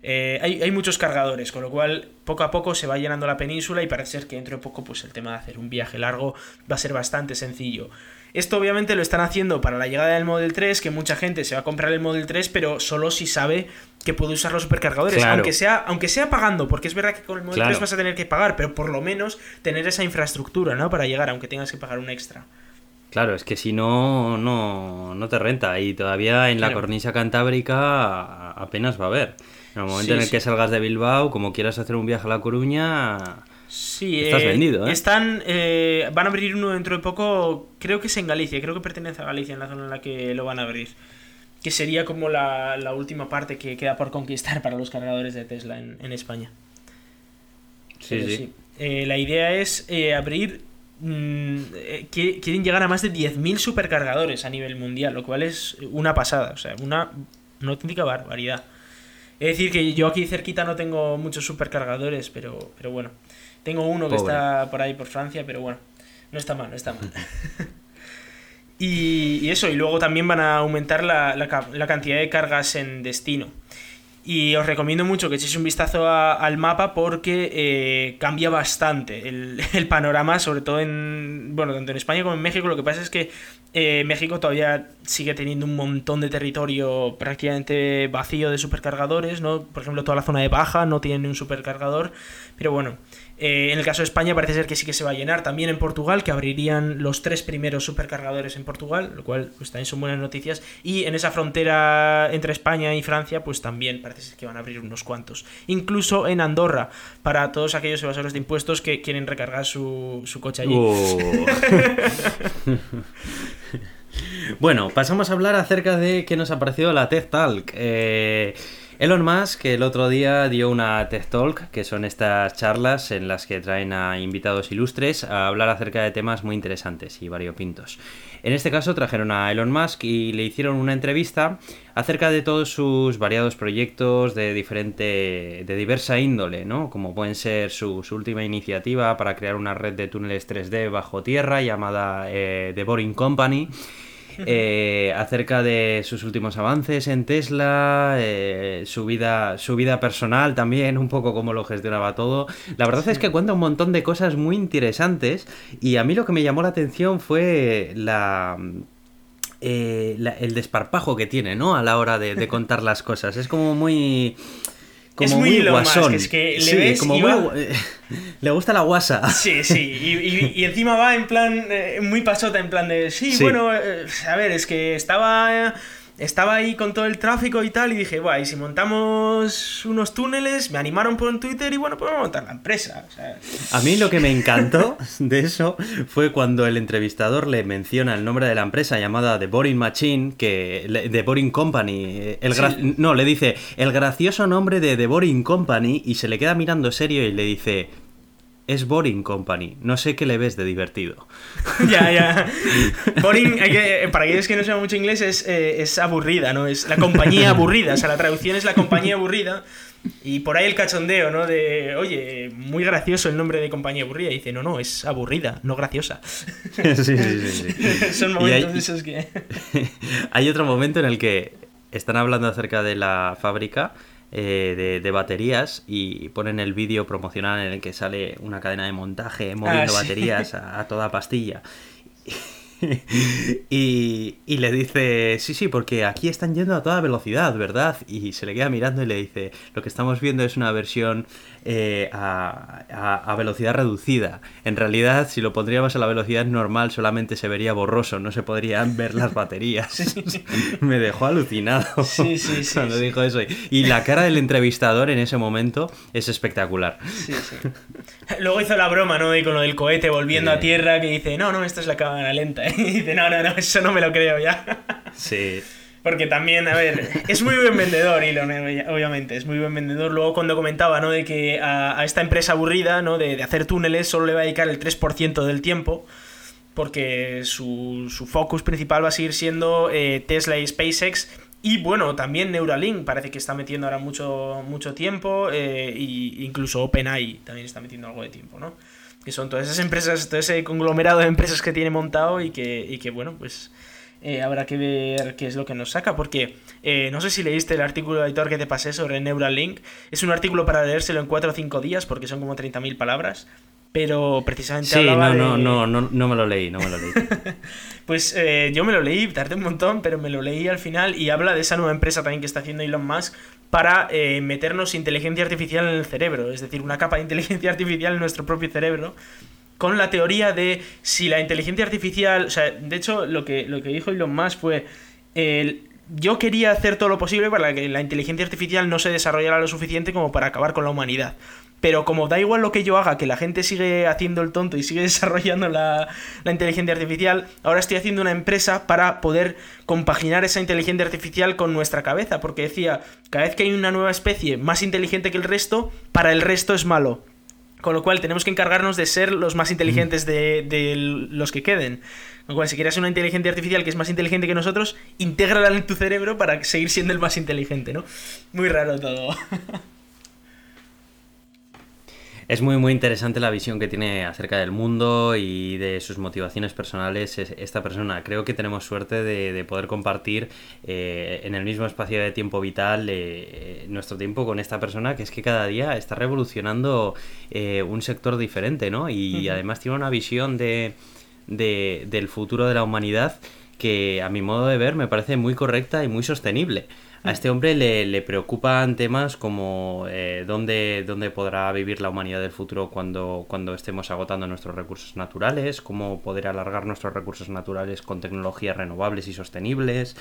hay, hay muchos cargadores, con lo cual poco a poco se va llenando la península y parece ser que dentro de poco pues el tema de hacer un viaje largo va a ser bastante sencillo. Esto obviamente lo están haciendo para la llegada del Model 3, que mucha gente se va a comprar el Model 3, pero solo si sabe que puede usar los supercargadores, Claro. aunque sea aunque sea pagando, porque es verdad que con el Model Claro. 3 vas a tener que pagar, pero por lo menos tener esa infraestructura, ¿no? Para llegar, aunque tengas que pagar un extra. Claro, es que si no, no, no te renta. Y todavía en la cornisa cantábrica apenas va a haber. En el momento Sí, en el sí. que salgas de Bilbao, como quieras hacer un viaje a La Coruña, Sí, Estás vendido, ¿eh? Están, eh, van a abrir uno dentro de poco, creo que es en Galicia, creo que pertenece a Galicia, en la zona en la que lo van a abrir. Que sería como la, la última parte que queda por conquistar para los cargadores de Tesla en, en España. sí, Pero sí. Eh, la idea es eh, abrir... mm, eh, qui- quieren llegar a más de 10.000 supercargadores a nivel mundial, lo cual es una pasada, o sea, una, una auténtica barbaridad. Es decir, que yo aquí cerquita no tengo muchos supercargadores, pero, pero bueno. Tengo uno que está por ahí por Francia, pero bueno. No está mal, no está mal. *laughs* y, y eso, y luego también van a aumentar la, la cantidad de cargas en destino. Y os recomiendo mucho que echéis un vistazo a- al mapa porque eh, cambia bastante el, *laughs* el panorama, sobre todo en, bueno, tanto en España como en México. Lo que pasa es que eh, México todavía sigue teniendo un montón de territorio prácticamente vacío de supercargadores, ¿no? Por ejemplo, toda la zona de Baja no tiene ni un supercargador, pero bueno. Eh, en el caso de España parece ser que sí que se va a llenar. También en Portugal, que abrirían los tres primeros supercargadores en Portugal, lo cual pues también son buenas noticias. Y en esa frontera entre España y Francia, pues también parece ser que van a abrir unos cuantos. Incluso en Andorra, para todos aquellos evasores de impuestos que quieren recargar su, su coche allí. Uh. *laughs* bueno, pasamos a hablar acerca de qué nos ha parecido la TED Talk. Eh, Elon Musk el otro día dio una TED Talk, que son estas charlas en las que traen a invitados ilustres a hablar acerca de temas muy interesantes y variopintos. En este caso trajeron a Elon Musk y le hicieron una entrevista acerca de todos sus variados proyectos de diferente, de diversa índole, ¿no? Como pueden ser su, última iniciativa para crear una red de túneles 3D bajo tierra llamada eh, The Boring Company *laughs* eh, acerca de sus últimos avances en Tesla, eh, su, vida, su vida personal también, un poco cómo lo gestionaba todo. La verdad es que cuenta un montón de cosas muy interesantes y a mí lo que me llamó la atención fue la... Eh, el desparpajo que tiene, ¿no? A la hora de contar las cosas. Es como muy es muy, Más, es que le ves como *laughs* le gusta la guasa. Sí, sí, y, encima va en plan, eh, muy pasota, en plan de, sí, bueno, eh, a ver, es que estaba estaba ahí con todo el tráfico y tal, y dije, guay, si montamos unos túneles, me animaron por un Twitter y bueno, podemos montar la empresa. A mí lo que me encantó *laughs* de eso fue cuando el entrevistador le menciona el nombre de la empresa llamada The Boring Machine, que The Boring Company, el no, le dice el gracioso nombre de The Boring Company y se le queda mirando serio y le dice, es Boring Company. No sé qué le ves de divertido. *laughs* ya, ya. *laughs* Boring, para aquellos que no saben mucho inglés, es, eh, es aburrida, ¿no? Es la compañía aburrida. O sea, la traducción es la compañía aburrida. Y por ahí el cachondeo, ¿no? De, oye, muy gracioso el nombre de compañía aburrida. Y dice, no, no, es aburrida, no graciosa. *laughs* sí, sí, sí. Son momentos esos que... hay otro momento en el que están hablando acerca de la fábrica eh, de, baterías y ponen el vídeo promocional en el que sale una cadena de montaje moviendo ah, baterías *laughs* a, toda pastilla. *laughs* y, y, le dice, sí, sí, porque aquí están yendo a toda velocidad, ¿verdad? Y se le queda mirando y le dice, lo que estamos viendo es una versión eh, a, velocidad reducida. En realidad, si lo pondríamos a la velocidad normal, solamente se vería borroso, no se podrían ver las *laughs* baterías. *laughs* Me dejó alucinado sí, sí, cuando dijo eso. Y la cara del entrevistador en ese momento es espectacular. Luego hizo la broma, ¿no? De con lo del cohete volviendo a tierra, que dice, no, no, esta es la cámara lenta. Y dice, no, no, no, eso no me lo creo ya. Sí. Porque también, a ver, es muy buen vendedor, Elon, obviamente, es muy buen vendedor. Luego cuando comentaba, ¿no? De que a, esta empresa aburrida, ¿no? De, hacer túneles solo le va a dedicar el 3% del tiempo, porque su, focus principal va a seguir siendo eh, Tesla y SpaceX. Y bueno, también Neuralink parece que está metiendo ahora mucho, mucho tiempo, e incluso OpenAI también está metiendo algo de tiempo, ¿no? Que son todas esas empresas, todo ese conglomerado de empresas que tiene montado y que, y que bueno, pues eh, habrá que ver qué es lo que nos saca, porque eh, no sé si leíste el artículo de editor que te pasé sobre Neuralink. Es un artículo para leérselo en 4 o 5 días, porque son como 30.000 palabras. Pero precisamente sí, no, no, no, no, no me lo leí, no me lo leí. *laughs* pues eh, yo me lo leí, tardé un montón, pero me lo leí al final y habla de esa nueva empresa también que está haciendo Elon Musk para meternos inteligencia artificial en el cerebro, es decir, una capa de inteligencia artificial en nuestro propio cerebro con la teoría de si la inteligencia artificial, o sea, de hecho lo que, lo que dijo Elon Musk fue, yo quería hacer todo lo posible para que la inteligencia artificial no se desarrollara lo suficiente como para acabar con la humanidad. Pero como da igual lo que yo haga, que la gente sigue haciendo el tonto y sigue *laughs* desarrollando la, la, inteligencia artificial, ahora estoy haciendo una empresa para poder compaginar esa inteligencia artificial con nuestra cabeza. Porque decía, cada vez que hay una nueva especie más inteligente que el resto, para el resto es malo. Con lo cual tenemos que encargarnos de ser los más inteligentes de, los que queden. Con lo cual, si quieres una inteligencia artificial que es más inteligente que nosotros, intégrala en tu cerebro para seguir siendo el más inteligente, ¿no? Muy raro todo. *laughs* Es muy muy interesante la visión que tiene acerca del mundo y de sus motivaciones personales esta persona. Creo que tenemos suerte de, poder compartir eh, en el mismo espacio de tiempo vital eh, nuestro tiempo con esta persona que es que cada día está revolucionando eh, un sector diferente, ¿no? Y además tiene una visión de, del futuro de la humanidad que a mi modo de ver me parece muy correcta y muy sostenible. A este hombre le, preocupan temas como eh, dónde, dónde, podrá vivir la humanidad del futuro cuando, cuando estemos agotando nuestros recursos naturales, cómo poder alargar nuestros recursos naturales con tecnologías renovables y sostenibles,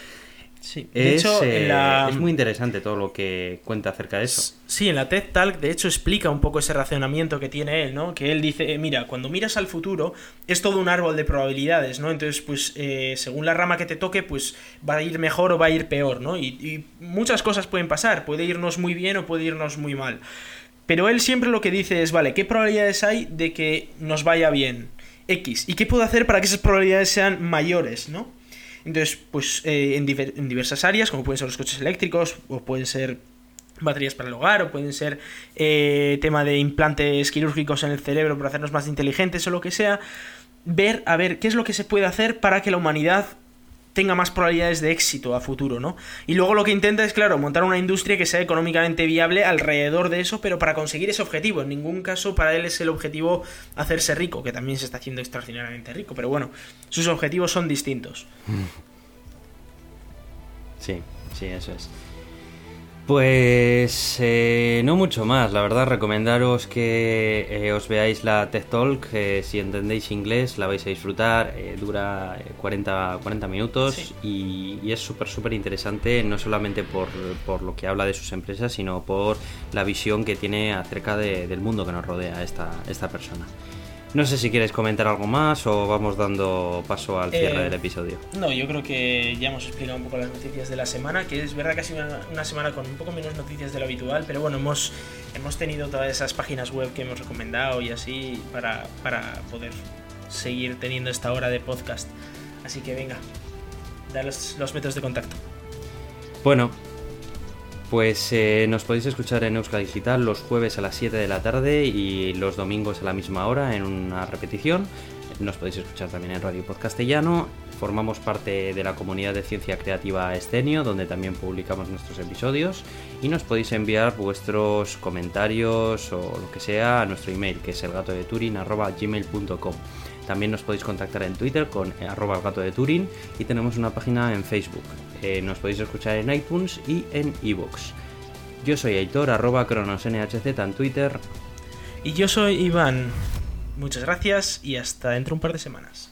Sí, de es, hecho, eh, es muy interesante todo lo que cuenta acerca de eso. Sí, en la TED Talk, de hecho, explica un poco ese racionamiento que tiene él, ¿no? Que él dice, eh, mira, cuando miras al futuro, es todo un árbol de probabilidades, ¿no? Entonces, pues, eh, según la rama que te toque, pues, va a ir mejor o va a ir peor, ¿no? Y, y muchas cosas pueden pasar, puede irnos muy bien o puede irnos muy mal. Pero él siempre lo que dice es, vale, ¿qué probabilidades hay de que nos vaya bien? X. ¿Y qué puedo hacer para que esas probabilidades sean mayores, ¿no? Entonces, pues eh, en, diversas áreas, como pueden ser los coches eléctricos, o pueden ser baterías para el hogar, o pueden ser eh, tema de implantes quirúrgicos en el cerebro para hacernos más inteligentes o lo que sea, ver a ver qué es lo que se puede hacer para que la humanidad tenga más probabilidades de éxito a futuro, ¿no? Y luego lo que intenta es, claro, montar una industria que sea económicamente viable alrededor de eso, pero para conseguir ese objetivo. En ningún caso para él es el objetivo hacerse rico, que también se está haciendo extraordinariamente rico, pero bueno, sus objetivos son distintos. Sí, sí, eso es. Pues eh, no mucho más, la verdad recomendaros que eh, os veáis la TED Talk, si entendéis inglés la vais a disfrutar, eh, dura 40, 40 minutos y, es súper súper interesante no solamente por, por, lo que habla de sus empresas, sino por la visión que tiene acerca del mundo que nos rodea esta, esta persona. No sé si quieres comentar algo más o vamos dando paso al cierre eh, del episodio. No, yo creo que ya hemos explicado un poco las noticias de la semana, que es verdad que ha sido una, semana con un poco menos noticias de lo habitual, pero bueno, hemos, hemos tenido todas esas páginas web que hemos recomendado y así para, para poder seguir teniendo esta hora de podcast. Así que venga, da los, los métodos de contacto. Bueno, pues eh, nos podéis escuchar en Euskal Digital los jueves a las 7 de la tarde y los domingos a la misma hora en una repetición. Nos podéis escuchar también en Radio Podcastellano. Formamos parte de la comunidad de ciencia creativa Escenio, donde también publicamos nuestros episodios. Y nos podéis enviar vuestros comentarios o lo que sea a nuestro email, que es elgatodeturin.gmail.com. También nos podéis contactar en Twitter con arroba y tenemos una página en Facebook. Nos podéis escuchar en iTunes y en iVoox. Yo soy Aitor, arroba cronosnhz en Twitter. Y yo soy Iván. Muchas gracias y hasta dentro de un par de semanas.